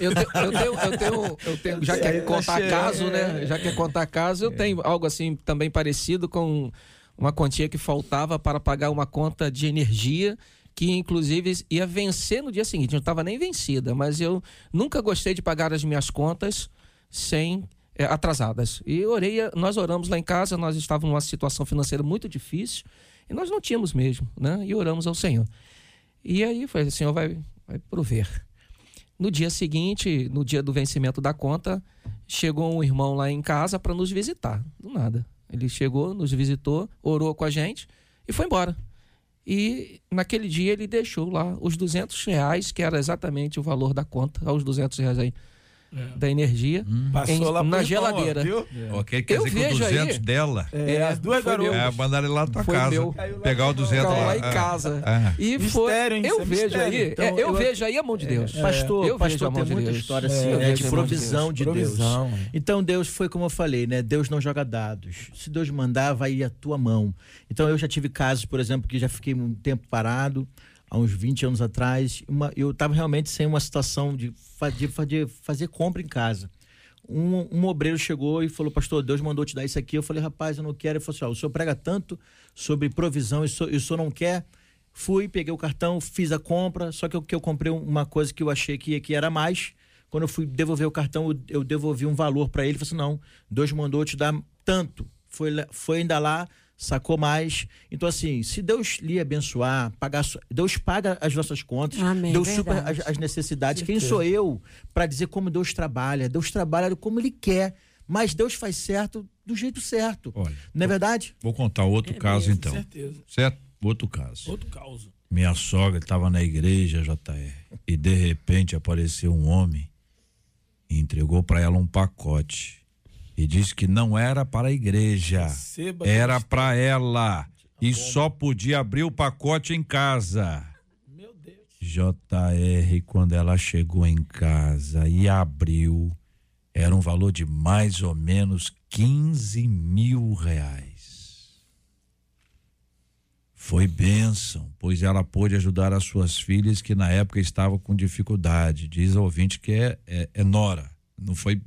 Speaker 7: Eu, te- eu tenho, eu tenho, eu tenho, já que é contar caso,
Speaker 5: é.
Speaker 7: né? Já que é contar caso, eu tenho algo assim também parecido com uma quantia que faltava para pagar uma conta de energia que inclusive ia vencer no dia seguinte. Não estava nem vencida, mas eu nunca gostei de pagar as minhas contas sem é, atrasadas. E orei, nós oramos lá em casa, nós estávamos numa situação financeira muito difícil e nós não tínhamos mesmo, né? E oramos ao Senhor. E aí foi, o Senhor vai, vai prover. No dia seguinte, no dia do vencimento da conta, chegou um irmão lá em casa para nos visitar. Do nada. Ele chegou, nos visitou, orou com a gente e foi embora. E naquele dia ele deixou lá os 200 reais, que era exatamente o valor da conta, aos 200 reais aí da energia,
Speaker 5: Passou
Speaker 7: em- na
Speaker 5: ó,
Speaker 7: geladeira.
Speaker 1: Ok, quer
Speaker 7: Eu
Speaker 1: dizer que o
Speaker 7: vejo aí-
Speaker 1: 200 dela
Speaker 5: É, as duas garotas.
Speaker 1: é mandar ele lá na tua
Speaker 7: Foi
Speaker 1: casa.
Speaker 7: meu.
Speaker 1: Pegar o 200
Speaker 7: Ficava
Speaker 1: lá.
Speaker 7: lá em
Speaker 1: Ah,
Speaker 7: casa.
Speaker 1: ah.
Speaker 7: E
Speaker 5: Mistério,
Speaker 7: foi.
Speaker 5: hein?
Speaker 7: Eu
Speaker 5: é
Speaker 7: vejo
Speaker 5: mistério.
Speaker 7: aí.
Speaker 6: Então,
Speaker 7: é, eu,
Speaker 6: eu-
Speaker 7: vejo aí a mão de Deus.
Speaker 6: Pastor,
Speaker 7: Eu vejo
Speaker 6: pastor
Speaker 7: a mão
Speaker 6: tem
Speaker 7: de
Speaker 6: muita
Speaker 7: Deus.
Speaker 6: história
Speaker 5: É,
Speaker 6: assim, né,
Speaker 7: vejo
Speaker 6: de provisão de Deus.
Speaker 5: Provisão.
Speaker 6: Então Deus foi como eu falei, né? Deus não joga dados. Se Deus mandar, vai ir a tua mão. Então eu já tive casos, por exemplo, que já fiquei um tempo parado, há uns 20 anos atrás, uma- eu estava realmente sem uma situação de, de de fazer compra em casa. Um, um obreiro chegou e falou, pastor, Deus mandou te dar isso aqui. Eu falei, rapaz, eu não quero. Ele falou assim, o senhor prega tanto sobre provisão e o senhor, e o senhor não quer? Fui, peguei o cartão, fiz a compra, só que eu, que eu comprei uma coisa que eu achei que, que era mais. Quando eu fui devolver o cartão, eu, eu devolvi um valor para ele. Ele falou assim: não, Deus mandou te dar tanto. Foi, foi ainda lá, sacou mais. Então, assim, se Deus lhe abençoar, pagar, Deus paga as nossas contas,
Speaker 4: Amém,
Speaker 6: Deus as, as necessidades. Quem sou eu para dizer como Deus trabalha? Deus trabalha como Ele quer, mas Deus faz certo do jeito certo.
Speaker 1: Olha,
Speaker 6: Não é verdade?
Speaker 1: vou contar outro caso então.
Speaker 5: Com certeza.
Speaker 1: Certo? Outro caso.
Speaker 5: Outro caos.
Speaker 1: Minha sogra estava na igreja, JR, e de repente apareceu um homem e entregou para ela um pacote e disse que não era para a igreja,
Speaker 5: Receba
Speaker 1: era para ela e só podia abrir o pacote em casa.
Speaker 5: Meu Deus.
Speaker 1: JR, quando ela chegou em casa e abriu, era um valor de mais ou menos 15 mil reais. Foi bênção, pois ela pôde ajudar as suas filhas que na época estavam com dificuldade. Diz a ouvinte que é, é, é Nora. Não foi,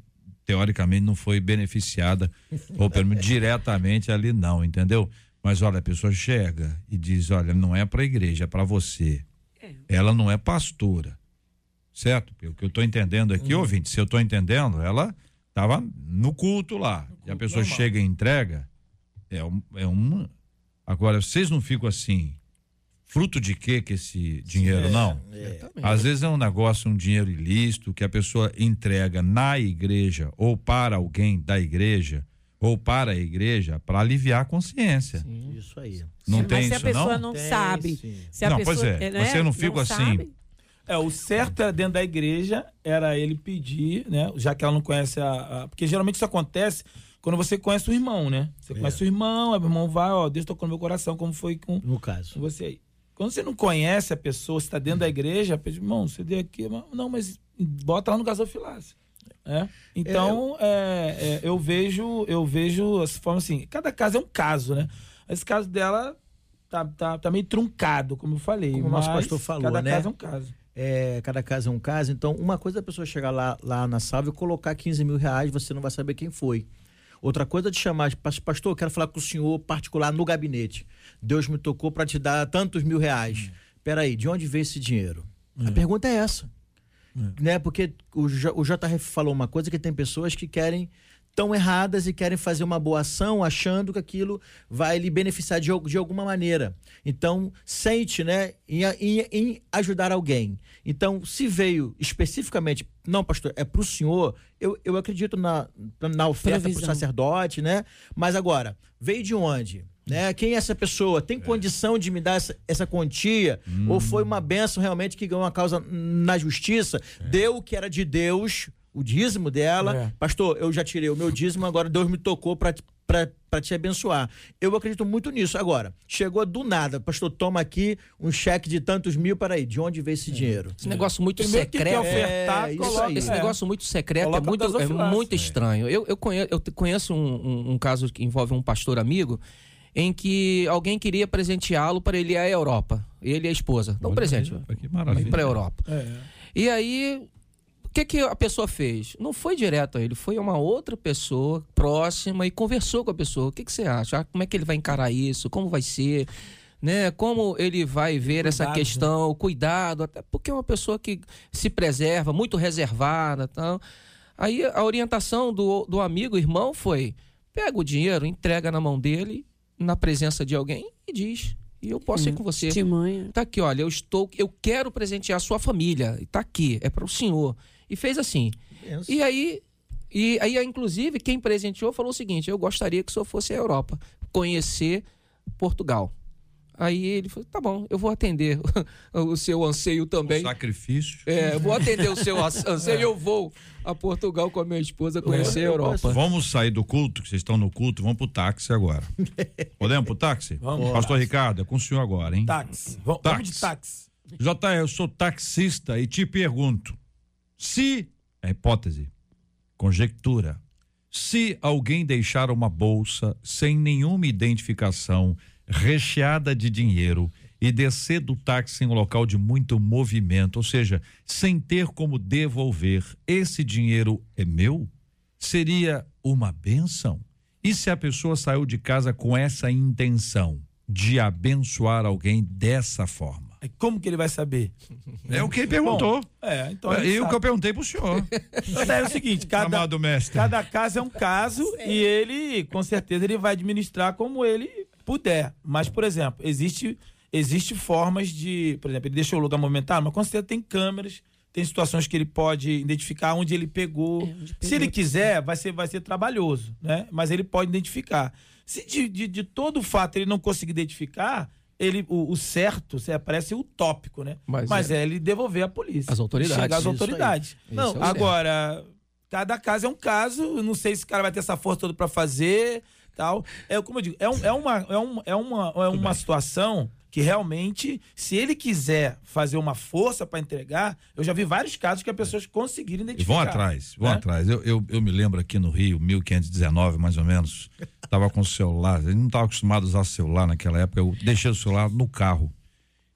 Speaker 1: teoricamente, não foi beneficiada, ou pelo menos diretamente ali, não, entendeu? Mas olha, a pessoa chega e diz: olha, não é para a igreja, é para você. Ela não é pastora certo? Pelo que eu estou entendendo aqui, uhum. ouvinte, se eu estou entendendo, ela estava no culto lá. No culto e a pessoa normal. chega e entrega. É, um, é uma. Agora, vocês não ficam assim. Fruto de quê que esse dinheiro, é, não? É. Às vezes é um negócio, um dinheiro ilícito que a pessoa entrega na igreja ou para alguém da igreja ou para a igreja para aliviar a consciência.
Speaker 6: Sim. Isso aí.
Speaker 1: Não sim, tem
Speaker 4: mas se
Speaker 1: isso,
Speaker 4: a pessoa
Speaker 1: não,
Speaker 4: não sabe. Se a
Speaker 1: não,
Speaker 4: pessoa,
Speaker 1: pois é.
Speaker 4: Né,
Speaker 1: Você não fica assim.
Speaker 4: Sabe?
Speaker 5: É, o certo era dentro da igreja, era ele pedir, né? Já que ela não conhece a. a porque geralmente isso acontece quando você conhece o irmão, né? Você é. conhece o irmão, o irmão vai, ó, Deus tocou no meu coração, como foi com,
Speaker 6: no caso.
Speaker 5: com você aí. Quando você não conhece a pessoa, você está dentro da igreja, pede, irmão, você deu aqui, não, mas bota lá no gasofilácio. É? Então, é, é, eu vejo, eu vejo as formas assim, cada caso é um caso, né? Esse caso dela tá, tá, tá meio truncado, como eu falei.
Speaker 6: Como o nosso pastor falou,
Speaker 5: cada
Speaker 6: né?
Speaker 5: caso é um caso
Speaker 6: é, cada caso é um caso. Então, uma coisa é a pessoa chegar lá, lá na salva e colocar 15 mil reais, você não vai saber quem foi. Outra coisa é te chamar, pastor, eu quero falar com o senhor particular no gabinete. Deus me tocou para te dar tantos mil reais. Hum. Peraí, de onde veio esse dinheiro? A pergunta é essa. Hum. Né? Porque o, J, o JRF falou uma coisa que tem pessoas que querem tão erradas e querem fazer uma boa ação achando que aquilo vai lhe beneficiar de, de alguma maneira. Então, sente né, em, em, em ajudar alguém. Então, se veio especificamente, não, pastor, é para o senhor, eu, eu acredito na, na oferta para o sacerdote, né? Mas agora, veio de onde? Né? Quem é essa pessoa? Tem é. condição de me dar essa, essa quantia? Hum. Ou foi uma benção realmente que ganhou uma causa na justiça? É. Deu o que era de Deus o dízimo dela. É. Pastor, eu já tirei o meu dízimo, agora Deus me tocou para para te abençoar. Eu acredito muito nisso. Agora, chegou do nada, pastor, toma aqui um cheque de tantos mil, para aí, de onde veio esse é. dinheiro?
Speaker 7: Esse negócio muito Primeiro secreto. Que
Speaker 5: ofertar,
Speaker 7: é, coloca, esse é. negócio muito secreto é muito, é muito estranho. Eu, eu conheço, eu conheço um, um, um caso que envolve um pastor amigo em que alguém queria presenteá-lo para ele ir à Europa. Ele e a esposa. Dá um presente. Para a Europa. É. E aí o que, que a pessoa fez? Não foi direto a ele, foi uma outra pessoa próxima e conversou com a pessoa. O que, que você acha? Ah, como é que ele vai encarar isso? Como vai ser? Né? Como ele vai ver cuidado, essa questão? Né? Cuidado, até porque é uma pessoa que se preserva, muito reservada. Então. Aí a orientação do, do amigo, irmão, foi: pega o dinheiro, entrega na mão dele, na presença de alguém e diz: e eu posso ir com você.
Speaker 4: Testemunha.
Speaker 7: Tá aqui, olha, eu estou, eu quero presentear a sua família. Tá aqui, é para o senhor. E fez assim. Isso. E aí, e aí, inclusive, quem presenteou falou o seguinte: eu gostaria que o senhor fosse à Europa, conhecer Portugal. Aí ele falou: tá bom, eu vou atender o seu anseio também.
Speaker 1: sacrifício.
Speaker 7: É, eu vou atender o seu anseio e eu vou a Portugal com a minha esposa conhecer a Europa.
Speaker 1: Vamos sair do culto, que vocês estão no culto, vamos pro táxi agora. Podemos pro táxi?
Speaker 5: Vamos.
Speaker 1: Pastor Ricardo, é com o senhor agora, hein?
Speaker 5: Táxi. Vamos, táxi. vamos de táxi.
Speaker 1: JR, eu sou taxista e te pergunto: se, é hipótese, conjectura, se alguém deixar uma bolsa sem nenhuma identificação, recheada de dinheiro, e descer do táxi em um local de muito movimento, ou seja, sem ter como devolver, esse dinheiro é meu? Seria uma benção? E se a pessoa saiu de casa com essa intenção de abençoar alguém dessa forma?
Speaker 5: Como que ele vai saber?
Speaker 1: É o que ele perguntou. Bom,
Speaker 5: é, então.
Speaker 1: É, o que eu perguntei pro senhor.
Speaker 5: é o seguinte: cada, cada caso é um caso e ele, com certeza, ele vai administrar como ele puder. Mas, por exemplo, existe, existe formas de. Por exemplo, ele deixou o lugar movimentado, mas com certeza tem câmeras. Tem situações que ele pode identificar onde ele pegou. É, onde pegou. Se ele quiser, vai ser, vai ser trabalhoso, né? Mas ele pode identificar. Se de, de, de todo fato ele não conseguir identificar, ele, o, o certo, você parece utópico, né? Mas, Mas é, é, ele devolver à polícia.
Speaker 7: As autoridades.
Speaker 5: Chegar às autoridades. Não, é agora, cada caso é um caso. Não sei se o cara vai ter essa força toda para fazer tal. É como eu digo, é, um, é uma, é, um, é uma, é uma situação que realmente, se ele quiser fazer uma força para entregar, eu já vi vários casos que as pessoas conseguiram
Speaker 1: E
Speaker 5: identificar.
Speaker 1: vão atrás, vão
Speaker 5: né?
Speaker 1: atrás. Eu, eu, eu me lembro aqui no Rio, 1519, mais ou menos, tava com o celular, eu não estava acostumado a usar celular naquela época, eu deixei o celular no carro.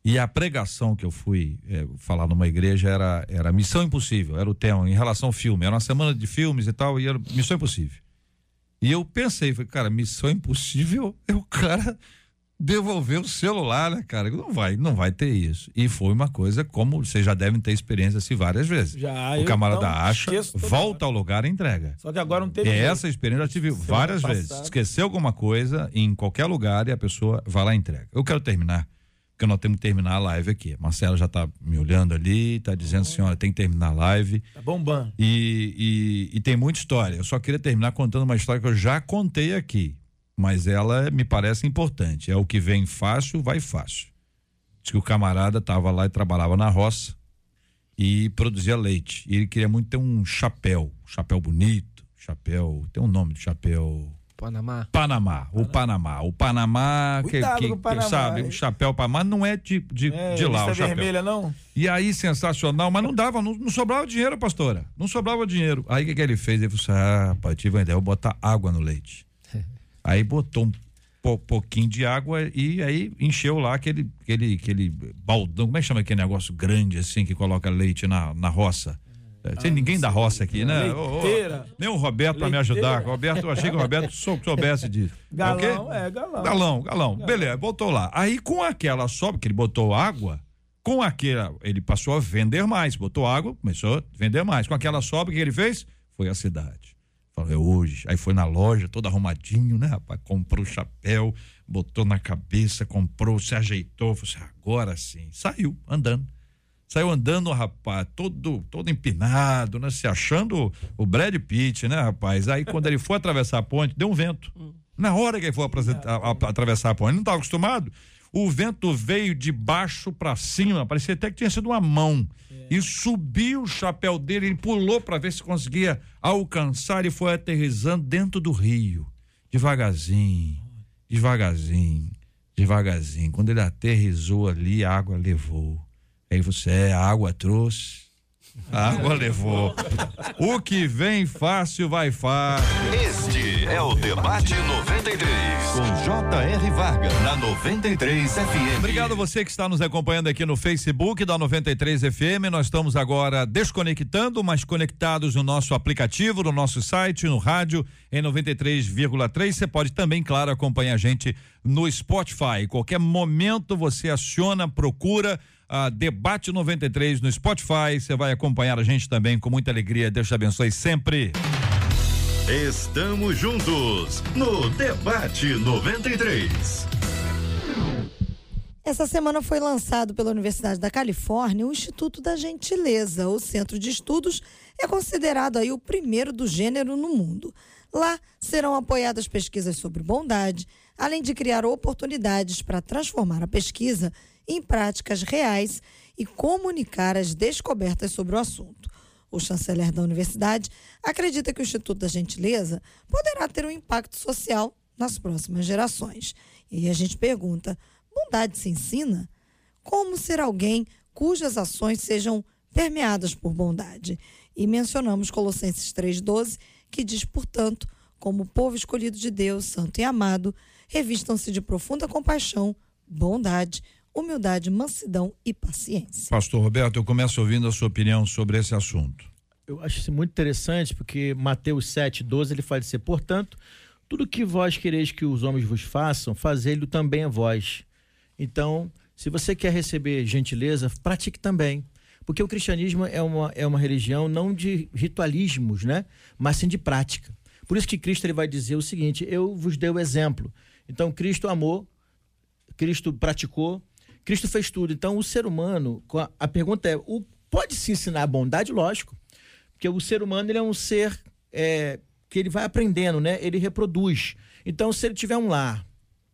Speaker 1: E a pregação que eu fui eh, falar numa igreja era, era Missão Impossível, era o tema, em relação ao filme. Era uma semana de filmes e tal, e era Missão Impossível. E eu pensei, falei, cara, Missão Impossível é o cara devolver o celular, né, cara? Não vai, não vai ter isso. E foi uma coisa como vocês já devem ter experiência assim várias vezes.
Speaker 5: Já,
Speaker 1: o camarada acha, volta ao lugar e entrega.
Speaker 5: Só que agora não teve.
Speaker 1: E
Speaker 5: jeito.
Speaker 1: essa experiência eu tive
Speaker 5: Semana
Speaker 1: várias vezes.
Speaker 5: passada.
Speaker 1: Esqueceu alguma coisa em qualquer lugar e a pessoa vai lá e entrega. Eu quero terminar, porque nós temos que terminar a live aqui. A Marcela já tá me olhando ali, tá dizendo, senhora, tem que terminar a live.
Speaker 5: Tá bombando.
Speaker 1: E, e, e tem muita história. Eu só queria terminar contando uma história que eu já contei aqui, mas ela me parece importante. É o que vem fácil, vai fácil. Diz que o camarada estava lá e trabalhava na roça e produzia leite. E ele queria muito ter um chapéu, chapéu bonito, chapéu, tem um nome de chapéu.
Speaker 7: Panamá.
Speaker 1: Panamá, o Panamá, o Panamá, que,
Speaker 5: Cuidado
Speaker 1: que,
Speaker 5: o Panamá,
Speaker 1: que sabe, o chapéu Panamá não é de, de,
Speaker 5: É,
Speaker 1: de lá, o chapéu.
Speaker 5: vermelha, não?
Speaker 1: E aí, sensacional, mas não dava, não, não sobrava dinheiro, pastora. Não sobrava dinheiro. Aí o que, que ele fez? Ele falou assim: ah, rapaz, tive uma ideia, vou botar água no leite. Aí botou um po- pouquinho de água e aí encheu lá aquele, aquele, aquele baldão, como é que chama aquele negócio grande assim que coloca leite na, na roça? É, Tem ninguém da roça aqui, né?
Speaker 5: Leiteira.
Speaker 1: nem o Roberto para me ajudar. Roberto, eu achei que o Roberto sou- soubesse disso. É
Speaker 5: Galão,
Speaker 1: quê?
Speaker 5: é, galão.
Speaker 1: Galão, galão. Beleza, botou lá. Aí com aquela sobra, que ele botou água, com aquela, ele passou a vender mais. Botou água, começou a vender mais. Com aquela sobra, o que ele fez? Foi à cidade. Falou, é hoje. Aí foi na loja, todo arrumadinho, né, rapaz? Comprou o chapéu, botou na cabeça, comprou, se ajeitou. Falou assim, agora sim. Saiu andando. Saiu andando, rapaz, todo, todo empinado, né? Se achando o Brad Pitt, né, rapaz? Aí quando ele foi atravessar a ponte, deu um vento. Na hora que ele foi a- a- atravessar a ponte, ele não estava acostumado. O vento veio de baixo para cima, parecia até que tinha sido uma mão. E subiu o chapéu dele, ele pulou para ver se conseguia alcançar e foi aterrizando dentro do rio. Devagarzinho, devagarzinho, devagarzinho. Quando ele aterrizou ali, a água levou. Aí você, é, a água trouxe, a água levou. O que vem fácil, vai fácil.
Speaker 3: Este é o Debate 93, com J.R. Varga, na 93 FM.
Speaker 1: Obrigado você que está nos acompanhando aqui no Facebook da 93 FM. Nós estamos agora desconectando, mas conectados no nosso aplicativo, no nosso site, no rádio em 93,3. Você pode também, claro, acompanhar a gente no Spotify. Qualquer momento você aciona, procura a Debate 93 no Spotify. Você vai acompanhar a gente também com muita alegria. Deus te abençoe sempre.
Speaker 3: Estamos juntos no Debate 93.
Speaker 2: Essa semana foi lançado pela Universidade da Califórnia o Instituto da Gentileza. O centro de estudos é considerado aí o primeiro do gênero no mundo. Lá serão apoiadas pesquisas sobre bondade, além de criar oportunidades para transformar a pesquisa em práticas reais e comunicar as descobertas sobre o assunto. O chanceler da universidade acredita que o Instituto da Gentileza poderá ter um impacto social nas próximas gerações. E a gente pergunta: bondade se ensina? Como ser alguém cujas ações sejam permeadas por bondade? E mencionamos Colossenses 3,12, que diz, portanto, como povo escolhido de Deus, santo e amado, revistam-se de profunda compaixão, bondade, humildade, mansidão e paciência.
Speaker 1: Pastor Roberto, eu começo ouvindo a sua opinião sobre esse assunto.
Speaker 6: Eu acho isso muito interessante, porque Mateus 7, 12, ele fala assim, portanto, tudo que vós quereis que os homens vos façam, fazei-lo também a vós. Então, se você quer receber gentileza, pratique também. Porque o cristianismo é uma, é uma religião não de ritualismos, né? Mas sim de prática. Por isso que Cristo ele vai dizer o seguinte: eu vos dei o exemplo. Então, Cristo amou, Cristo praticou, Cristo fez tudo. Então, o ser humano, a pergunta é: o, pode se ensinar a bondade? Lógico. Porque o ser humano ele é um ser é, que ele vai aprendendo, né? Ele reproduz. Então, se ele tiver um lar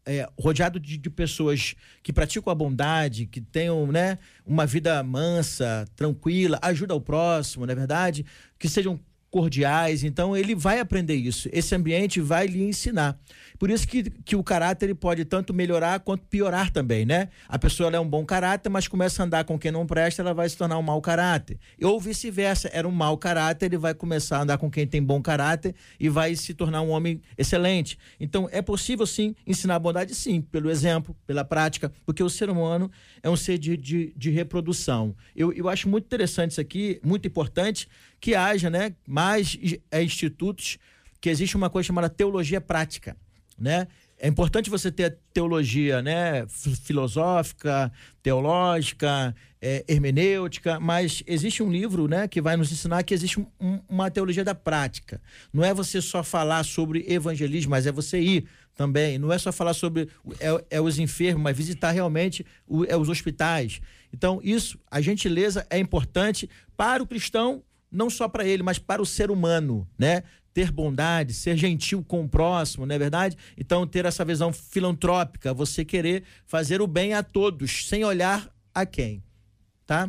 Speaker 6: é, rodeado de, de pessoas que praticam a bondade, que tenham né, uma vida mansa, tranquila, ajuda ao próximo, não é verdade? Que sejam cordiais. Então ele vai aprender isso. Esse ambiente vai lhe ensinar. Por isso que, que o caráter ele pode tanto melhorar quanto piorar também, né? A pessoa é um bom caráter, mas começa a andar com quem não presta, ela vai se tornar um mau caráter. Ou vice-versa, era um mau caráter, ele vai começar a andar com quem tem bom caráter e vai se tornar um homem excelente. Então é possível sim ensinar a bondade, sim, pelo exemplo, pela prática, porque o ser humano é um ser de, de, de reprodução. Eu, eu acho muito interessante isso aqui, muito importante, que haja né, mais é, institutos que existe uma coisa chamada teologia prática né? É importante você ter teologia, né, filosófica, teológica, é, hermenêutica, mas existe um livro, né, que vai nos ensinar que existe um, uma teologia da prática. Não é você só falar sobre evangelismo, mas é você ir também. Não é só falar sobre é, é os enfermos, mas visitar realmente o, é os hospitais. Então isso, a gentileza é importante para o cristão não só para ele, mas para o ser humano, né? ter bondade, ser gentil com o próximo, não é verdade? Então, ter essa visão filantrópica, você querer fazer o bem a todos, sem olhar a quem, tá?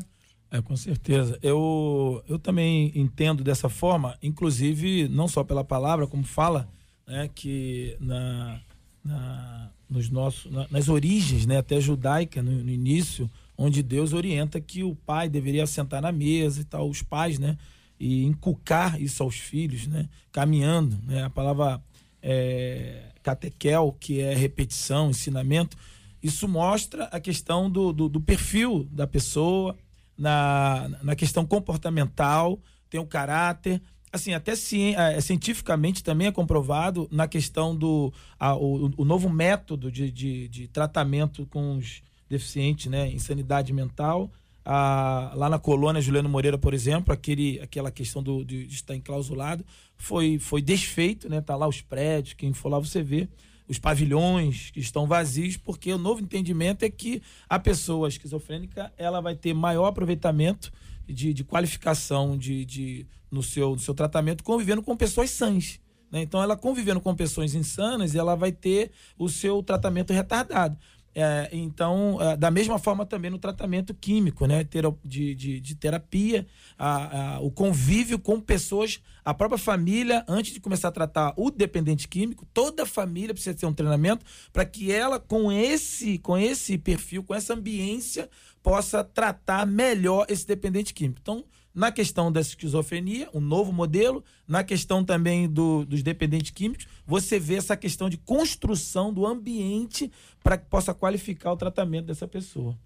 Speaker 5: É, com certeza. Eu, eu também entendo dessa forma, inclusive, não só pela palavra, como fala, né, que na, na, nos nossos, na, nas origens, né, até judaica, no, no início, onde Deus orienta que o pai deveria sentar na mesa e tal, os pais, né? e inculcar isso aos filhos, né? caminhando. Né? A palavra é, catequel, que é repetição, ensinamento, isso mostra a questão do, do, do perfil da pessoa, na, na questão comportamental, tem o caráter, assim, até é, cientificamente também é comprovado na questão do a, o, o, novo método de, de, de, tratamento com os deficientes né, em sanidade mental, ah, lá na colônia Juliano Moreira, por exemplo, aquele, aquela questão do, de, de estar enclausulado foi, foi desfeito, né? Tá lá os prédios, quem for lá você vê os pavilhões que estão vazios, porque o novo entendimento é que a pessoa esquizofrênica ela vai ter maior aproveitamento de, de qualificação de, de, no, seu, no seu tratamento convivendo com pessoas sãs. Né? Então, ela convivendo com pessoas insanas, ela vai ter o seu tratamento retardado. É, então, é, da mesma forma também no tratamento químico, né? de, de, de terapia, a, a, o convívio com pessoas, a própria família, antes de começar a tratar o dependente químico, toda a família precisa ter um treinamento para que ela, com esse, com esse perfil, com essa ambiência, possa tratar melhor esse dependente químico. Então, na questão da esquizofrenia, um novo modelo, na questão também do, dos dependentes químicos, você vê essa questão de construção do ambiente para que possa qualificar o tratamento dessa pessoa.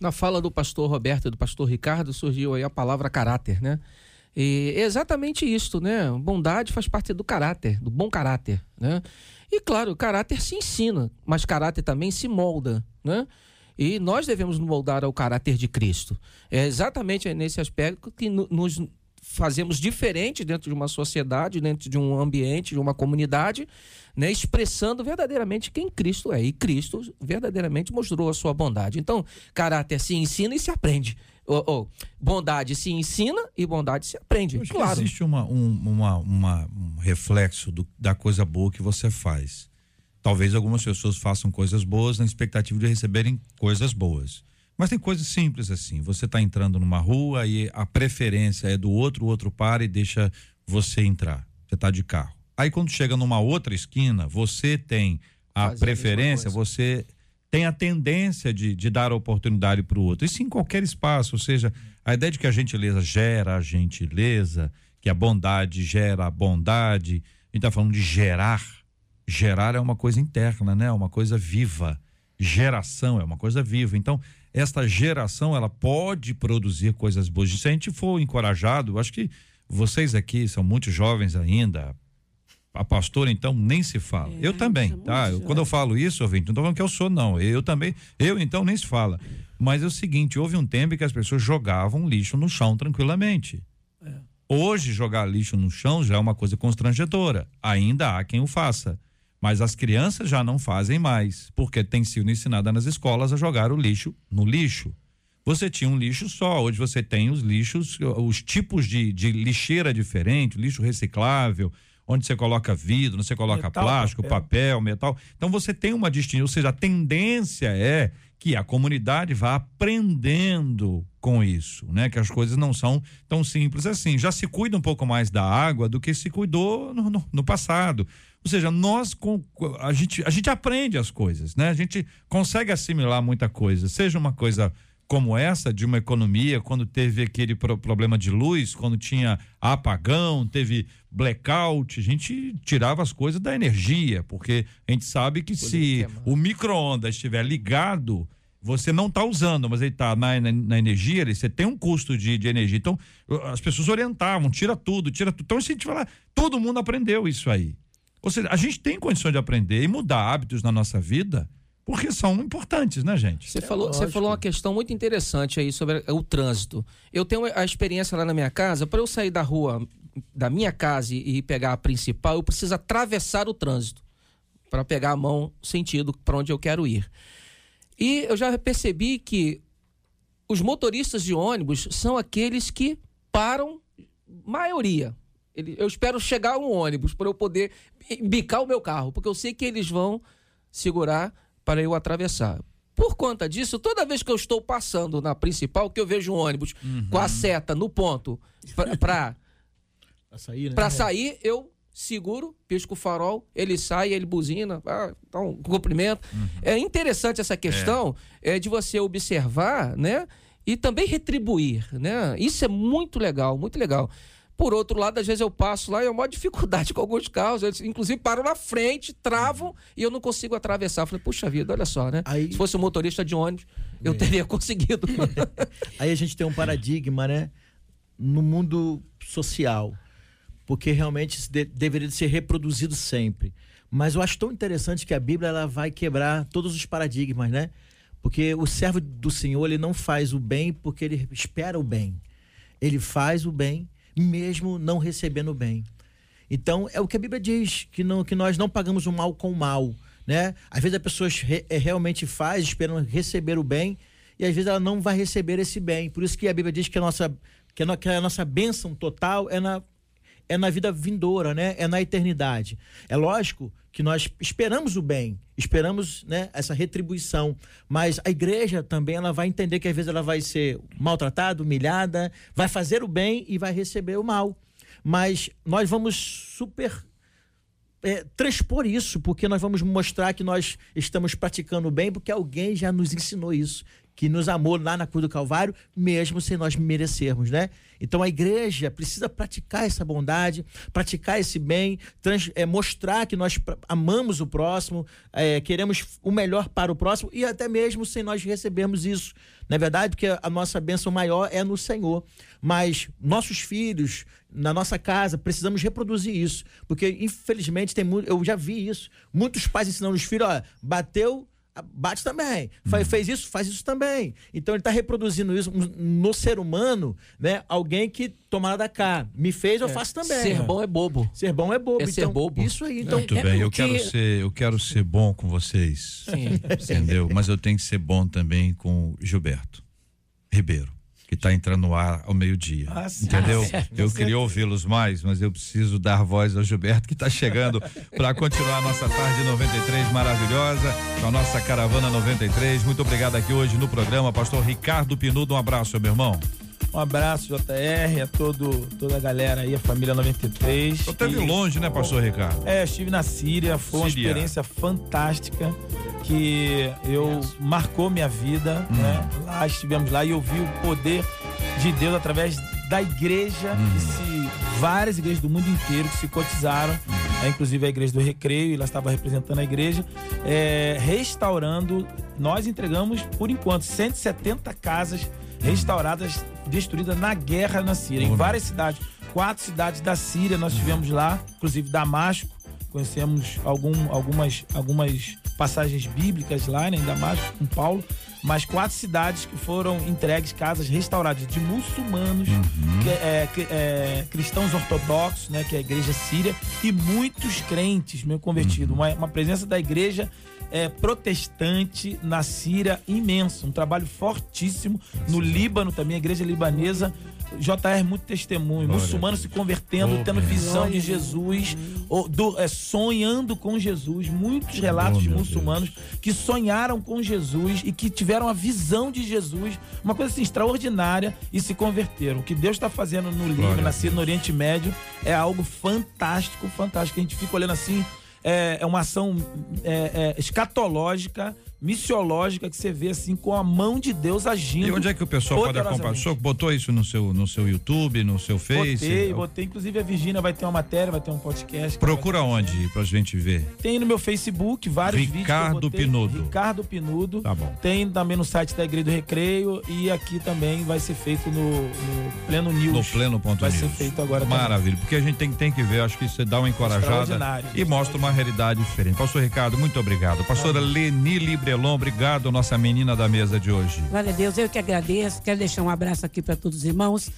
Speaker 7: Na fala do pastor Roberto e do pastor Ricardo surgiu aí a palavra caráter, né? E é exatamente isso, né? Bondade faz parte do caráter, do bom caráter, né? E claro, caráter se ensina, mas caráter também se molda, né? E nós devemos nos moldar ao caráter de Cristo. É exatamente nesse aspecto que nos fazemos diferente dentro de uma sociedade, dentro de um ambiente, de uma comunidade, né, expressando verdadeiramente quem Cristo é. E Cristo verdadeiramente mostrou a sua bondade. Então, caráter se ensina e se aprende. Oh, oh, bondade se ensina e bondade se aprende.
Speaker 1: Claro. existe uma, um, uma, uma, um reflexo do, da coisa boa que você faz. Talvez algumas pessoas façam coisas boas na expectativa de receberem coisas boas. Mas tem coisas simples assim. Você está entrando numa rua e a preferência é do outro, o outro para e deixa você entrar. Você está de carro. Aí quando chega numa outra esquina, você tem a preferência, a você tem a tendência de, de dar oportunidade para o outro. Isso em qualquer espaço, ou seja, a ideia de que a gentileza gera a gentileza, que a bondade gera a bondade. A gente está falando de gerar. Gerar é uma coisa interna, né? É uma coisa viva. Geração é uma coisa viva. Então, esta geração ela pode produzir coisas boas. Se a gente for encorajado, acho que vocês aqui são muito jovens ainda. A pastora, então, nem se fala. É, eu também, tá? Eu, quando eu falo isso, ouvinte, não tô falando que eu sou, não. Eu também, eu então nem se fala. Mas é o seguinte, houve um tempo que as pessoas jogavam lixo no chão tranquilamente. É. Hoje, jogar lixo no chão já é uma coisa constrangedora. Ainda há quem o faça. Mas as crianças já não fazem mais, porque tem sido ensinada nas escolas a jogar o lixo no lixo. Você tinha um lixo só, hoje você tem os lixos, os tipos de, de lixeira diferente, lixo reciclável, onde você coloca vidro, você coloca metal, plástico, papel. papel, metal. Então você tem uma distinção, ou seja, a tendência é que a comunidade vá aprendendo com isso, né? Que as coisas não são tão simples assim. Já se cuida um pouco mais da água do que se cuidou no, no, no passado. Ou seja, nós com, a gente a gente aprende as coisas, né? A gente consegue assimilar muita coisa, seja uma coisa como essa de uma economia, quando teve aquele pro problema de luz, quando tinha apagão, teve blackout, a gente tirava as coisas da energia, porque a gente sabe que se o micro-ondas estiver ligado, você não está usando, mas ele está na, na, na, energia, você tem um custo de, de, energia. Então, as pessoas orientavam, tira tudo, tira tudo. Então, se a gente falar, todo mundo aprendeu isso aí. Ou seja, a gente tem condições de aprender e mudar hábitos na nossa vida porque são importantes, né, gente?
Speaker 7: Você, é falou, você falou uma questão muito interessante aí sobre o trânsito. Eu tenho a experiência lá na minha casa, para eu sair da rua, da minha casa e pegar a principal, eu preciso atravessar o trânsito para pegar a mão sentido para onde eu quero ir. E eu já percebi que os motoristas de ônibus são aqueles que param, maioria. Eu espero chegar um ônibus para eu poder bicar o meu carro, porque eu sei que eles vão segurar para eu atravessar. Por conta disso, toda vez que eu estou passando na principal, que eu vejo um ônibus uhum. com a seta no ponto para sair, né? sair, eu seguro, pisco o farol, ele sai, ele buzina, ah, então, cumprimento. Uhum. É interessante essa questão é. é. de você observar, né? E também retribuir, né? Isso é muito legal, muito legal. Por outro lado, às vezes eu passo lá e é uma dificuldade com alguns carros. Eles, inclusive, param na frente, travam e eu não consigo atravessar. Eu falei, puxa vida, olha só, né? Aí... Se fosse um motorista de ônibus, eu é. teria conseguido.
Speaker 6: Aí a gente tem um paradigma, né? No mundo social. Porque realmente isso de, deveria ser reproduzido sempre. Mas eu acho tão interessante que a Bíblia ela vai quebrar todos os paradigmas, né? Porque o servo do Senhor, ele não faz o bem porque ele espera o bem. Ele faz o bem mesmo não recebendo bem. Então, é o que a Bíblia diz, que, não, que nós não pagamos o mal com o mal. Né? Às vezes a pessoa re, é, realmente faz esperando receber o bem, e às vezes ela não vai receber esse bem. Por isso que a Bíblia diz que a nossa, que a, que a nossa bênção total é na, é na vida vindoura, né? é na eternidade. É lógico que nós esperamos o bem, esperamos né, essa retribuição, mas a igreja também ela vai entender que às vezes ela vai ser maltratada, humilhada, vai fazer o bem e vai receber o mal. Mas nós vamos super é, transpor isso, porque nós vamos mostrar que nós estamos praticando o bem, porque alguém já nos ensinou isso que nos amou lá na cruz do Calvário, mesmo sem nós merecermos, né? Então a igreja precisa praticar essa bondade, praticar esse bem, trans, é, mostrar que nós amamos o próximo, é, queremos o melhor para o próximo e até mesmo sem nós recebermos isso. Não é verdade? Porque a nossa bênção maior é no Senhor. Mas nossos filhos, na nossa casa, precisamos reproduzir isso. Porque, infelizmente, tem eu já vi isso. Muitos pais ensinando os filhos, ó, bateu bate também. Hum. Fez isso, faz isso também. Então ele está reproduzindo isso no ser humano, né? Alguém que toma da cá. Me fez, eu é. faço também.
Speaker 7: Ser bom é bobo.
Speaker 6: Ser bom é bobo.
Speaker 7: É ser
Speaker 6: então,
Speaker 7: bobo.
Speaker 6: Isso aí. Então,
Speaker 1: Muito
Speaker 6: é
Speaker 1: bem, eu, que... quero ser, eu quero ser bom com vocês. Sim. Entendeu? Mas eu tenho que ser bom também com Gilberto Ribeiro que está entrando no ar ao meio-dia. Ah, entendeu? Ah, eu queria ouvi-los mais, mas eu preciso dar voz ao Gilberto que está chegando para continuar a nossa tarde 93 maravilhosa com a nossa caravana 93. Muito obrigado aqui hoje no programa, pastor Ricardo Pinudo. Um abraço, meu irmão.
Speaker 5: Um abraço, JR, a todo, toda a galera aí, a família 93.
Speaker 1: Você esteve longe, né, pastor Ricardo?
Speaker 5: É, estive na Síria, foi uma experiência fantástica que eu marcou minha vida, hum. né? Lá estivemos lá e eu vi o poder de Deus através da igreja, hum. se, várias igrejas do mundo inteiro que se cotizaram, hum. é, inclusive a igreja do Recreio, e lá estava representando a igreja, é, restaurando. Nós entregamos, por enquanto, 170 casas restauradas, destruídas na guerra na Síria, em várias cidades. Quatro cidades da Síria nós tivemos lá, inclusive Damasco. Conhecemos algum, algumas, algumas passagens bíblicas lá né, em Damasco, com Paulo. Mas quatro cidades que foram entregues, casas restauradas de muçulmanos, uhum. que, é, que, é, cristãos ortodoxos, né, que é a igreja síria, e muitos crentes meio convertidos. Uhum. Uma, uma presença da igreja é, protestante na Síria imenso, um trabalho fortíssimo. No Líbano também, a igreja libanesa JR, muito testemunho.
Speaker 1: Glória
Speaker 5: Muçulmanos se convertendo,
Speaker 1: Oh,
Speaker 5: tendo
Speaker 1: meu
Speaker 5: visão de Jesus, ou do- é, sonhando com Jesus. Muitos relatos
Speaker 1: Oh,
Speaker 5: de muçulmanos que sonharam com Jesus e que tiveram a visão de Jesus, uma coisa assim extraordinária, e se converteram. O que Deus está fazendo no livro,
Speaker 1: Glória a
Speaker 5: Nascido no Oriente Médio, é algo fantástico, fantástico. A gente fica olhando assim, é, é uma ação é, é, escatológica, missiológica, que você vê assim, com a mão de Deus agindo.
Speaker 1: E onde é que o pessoal pode acompanhar? O senhor botou isso no seu, no seu YouTube, no seu Face?
Speaker 5: Botei, botei. Inclusive a Virgínia vai ter uma matéria, vai ter um podcast.
Speaker 1: Procura onde pra gente ver?
Speaker 5: Tem no meu Facebook vários vídeos. que eu
Speaker 1: Ricardo. Pinudo.
Speaker 5: Ricardo Pinudo.
Speaker 1: Tá bom.
Speaker 5: Tem também no site da Igreja do Recreio e aqui também vai ser feito no, no Pleno News.
Speaker 1: No pleno ponto
Speaker 5: Vai
Speaker 1: news.
Speaker 5: ser feito agora também.
Speaker 1: Maravilha, porque a gente tem, tem que ver, acho que você dá uma encorajada e mostra uma realidade diferente. Pastor Ricardo, muito obrigado. Pastora Leni Librelon, obrigado, nossa menina da mesa de hoje.
Speaker 4: Glória a Deus, eu que agradeço. Quero deixar um abraço aqui para todos os irmãos.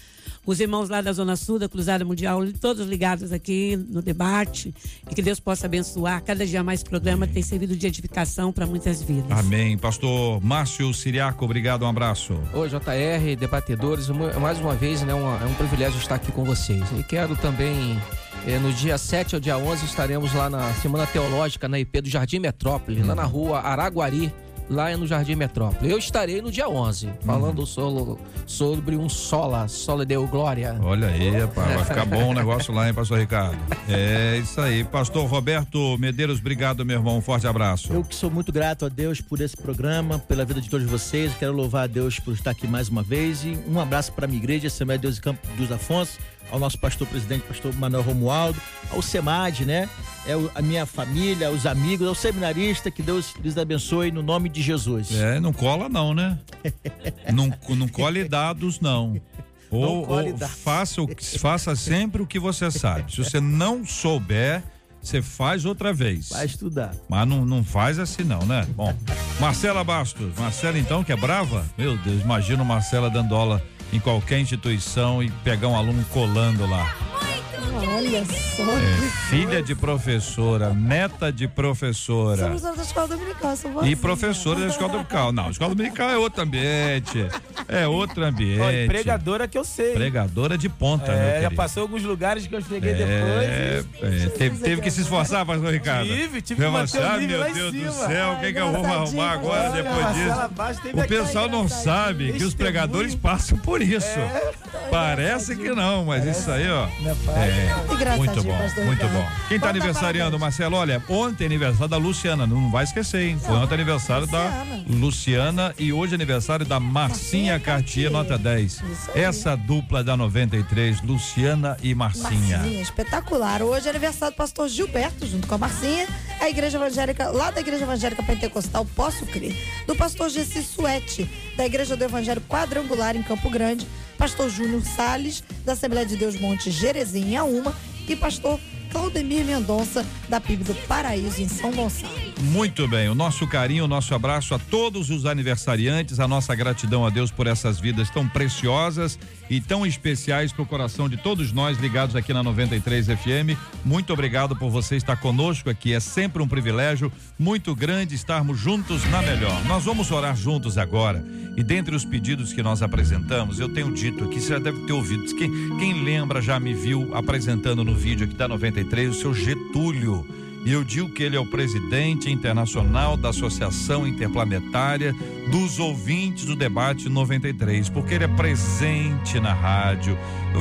Speaker 4: Os irmãos lá da Zona Sul, da Cruzada Mundial, todos ligados aqui no debate. E que Deus possa abençoar. Cada dia mais programa tem servido de edificação para muitas vidas.
Speaker 1: Amém. Pastor Márcio Siriaco, obrigado, um abraço.
Speaker 7: Oi, JR, debatedores, mais uma vez, né, uma- é um privilégio estar aqui com vocês. E quero também, eh, no dia 7 ao dia 11, estaremos lá na Semana Teológica, na IP do Jardim Metrópole, lá na rua Araguari, lá no Jardim Metrópole. Eu estarei no dia 11, falando solo- sobre um sola, sola deu glória.
Speaker 1: Olha aí, rapaz, vai ficar bom o negócio lá, hein, pastor Ricardo? É isso aí. Pastor Roberto Medeiros, obrigado, meu irmão. Um forte abraço.
Speaker 6: Eu que sou muito grato a Deus por esse programa, pela vida de todos vocês. Quero louvar a Deus por estar aqui mais uma vez. E um abraço para a minha igreja, Assembleia de Deus e Campo dos Afonso, ao nosso pastor presidente, pastor Manuel Romualdo, ao SEMAD, né? É a minha família, os amigos, ao seminarista, que Deus lhes abençoe no nome de Jesus.
Speaker 1: É, não cola não, né? não, não colhe dados, não. Ou,
Speaker 6: colhe
Speaker 1: ou
Speaker 6: dados.
Speaker 1: faça, o, que- faça sempre o que você sabe. Se você não souber, você faz outra vez.
Speaker 6: Vai estudar.
Speaker 1: Mas não, não faz assim não, né? Bom, Marcela Bastos. Marcela então, que é brava? Meu Deus, imagina o Marcela dando aula em qualquer instituição e pegar um aluno colando lá.
Speaker 2: Olha só.
Speaker 1: É, filha de professora, neta de professora.
Speaker 2: Somos da escola dominical.
Speaker 1: E professora da escola dominical. Não, escola dominical é outro ambiente. É outro ambiente.
Speaker 5: Olha, pregadora que eu sei.
Speaker 1: Pregadora de ponta, meu
Speaker 5: É, já passou alguns lugares que eu cheguei
Speaker 1: É,
Speaker 5: depois.
Speaker 1: é, teve, teve que se esforçar, pastor Ricardo.
Speaker 5: Tive, tive que manter o nível
Speaker 1: meu
Speaker 5: lá em
Speaker 1: Deus do céu, o que, que eu vou arrumar agora
Speaker 2: olha,
Speaker 1: depois disso? O pessoal não sabe que os pregadores passam por isso. Parece que não, mas isso aí, ó.
Speaker 5: Meu pai.
Speaker 1: É, muito bom, muito bom. Quem tá
Speaker 2: dar
Speaker 1: aniversariando. Marcelo? Olha, ontem é aniversário da Luciana, não vai esquecer, hein? Foi ontem aniversário da
Speaker 2: Luciana.
Speaker 1: E hoje é aniversário da Marcinha
Speaker 2: Cartier,
Speaker 1: nota 10.
Speaker 2: Isso aí.
Speaker 1: Essa dupla da 93, Luciana e Marcinha.
Speaker 2: Marcinha, espetacular. Hoje é aniversário do pastor Gilberto, junto com a Marcinha, a igreja evangélica, lá da igreja evangélica pentecostal, posso crer. Do pastor Gessi Suete, da igreja do evangelho quadrangular em Campo Grande, pastor Júnior Sales, da Assembleia de Deus Monte Jerezinho em Auma, e pastor Claudemir Mendonça, da PIB do Paraíso, em São Gonçalo.
Speaker 1: Muito bem, o nosso carinho, o nosso abraço a todos os aniversariantes, a nossa gratidão a Deus por essas vidas tão preciosas e tão especiais para o coração de todos nós ligados aqui na 93 FM. Muito obrigado por você estar conosco aqui, é sempre um privilégio muito grande estarmos juntos na melhor. Nós vamos orar juntos agora e dentre os pedidos que nós apresentamos, eu tenho dito aqui, você já deve ter ouvido, quem, quem lembra já me viu apresentando no vídeo aqui da 93 o seu Getúlio. E eu digo que ele é o presidente internacional da Associação Interplanetária dos Ouvintes do Debate 93, porque ele é presente na rádio,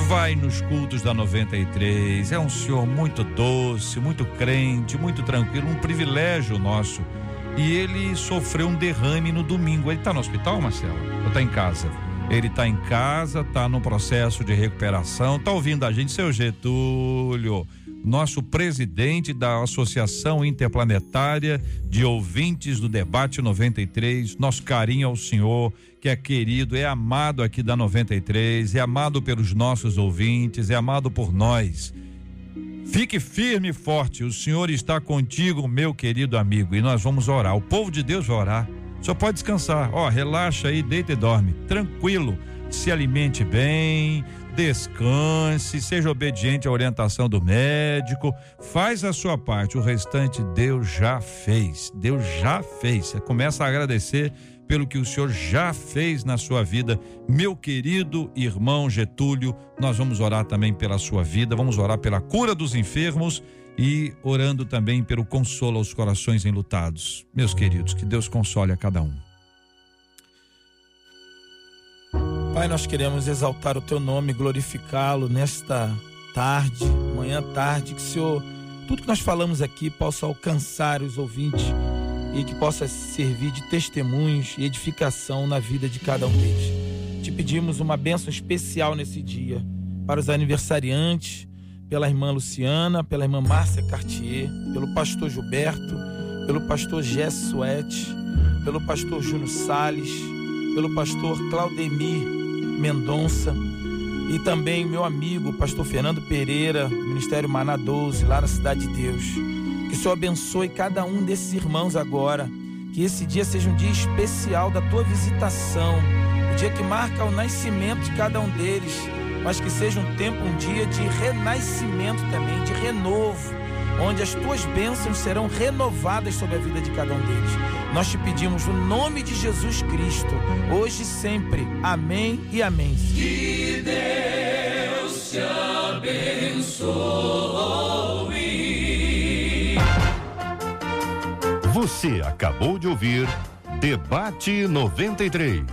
Speaker 1: vai nos cultos da 93, é um senhor muito doce, muito crente, muito tranquilo, um privilégio nosso. E ele sofreu um derrame no domingo. Ele está no hospital, Marcelo? Ou está em casa? Ele está em casa, está no processo de recuperação, está ouvindo a gente, seu Getúlio nosso presidente da Associação Interplanetária de Ouvintes do Debate 93. Nosso carinho ao senhor, que é querido, é amado aqui da 93, é amado pelos nossos ouvintes, é amado por nós. Fique firme e forte, o Senhor está contigo, meu querido amigo, e nós vamos orar. O povo de Deus vai orar. Só pode descansar. Ó, relaxa aí, deita e dorme. Tranquilo. Se alimente bem, descanse, seja obediente à orientação do médico, faz a sua parte, o restante Deus já fez. Deus já fez. Você começa a agradecer pelo que o Senhor já fez na sua vida. Meu querido irmão Getúlio, nós vamos orar também pela sua vida, vamos orar pela cura dos enfermos e orando também pelo consolo aos corações enlutados. Meus queridos, que Deus console a cada um.
Speaker 5: Pai, nós queremos exaltar o teu nome, glorificá-lo nesta tarde, manhã tarde, que o Senhor, tudo que nós falamos aqui possa alcançar os ouvintes e que possa servir de testemunhos e edificação na vida de cada um deles. Te pedimos uma bênção especial nesse dia para os aniversariantes, pela irmã Luciana, pela irmã Márcia Cartier, pelo pastor Gilberto, pelo pastor Jess Suete, pelo pastor Júnior Sales, pelo pastor Claudemir Mendonça e também meu amigo, pastor Fernando Pereira, Ministério Maná 12, lá na Cidade de Deus. Que o Senhor abençoe cada um desses irmãos agora. Que esse dia seja um dia especial da tua visitação, o dia que marca o nascimento de cada um deles, mas que seja um tempo, um dia de renascimento também, de renovo, onde as tuas bênçãos serão renovadas sobre a vida de cada um deles. Nós te pedimos no nome de Jesus Cristo, hoje e sempre. Amém e amém.
Speaker 8: Que Deus te abençoe.
Speaker 3: Você acabou de ouvir Debate 93.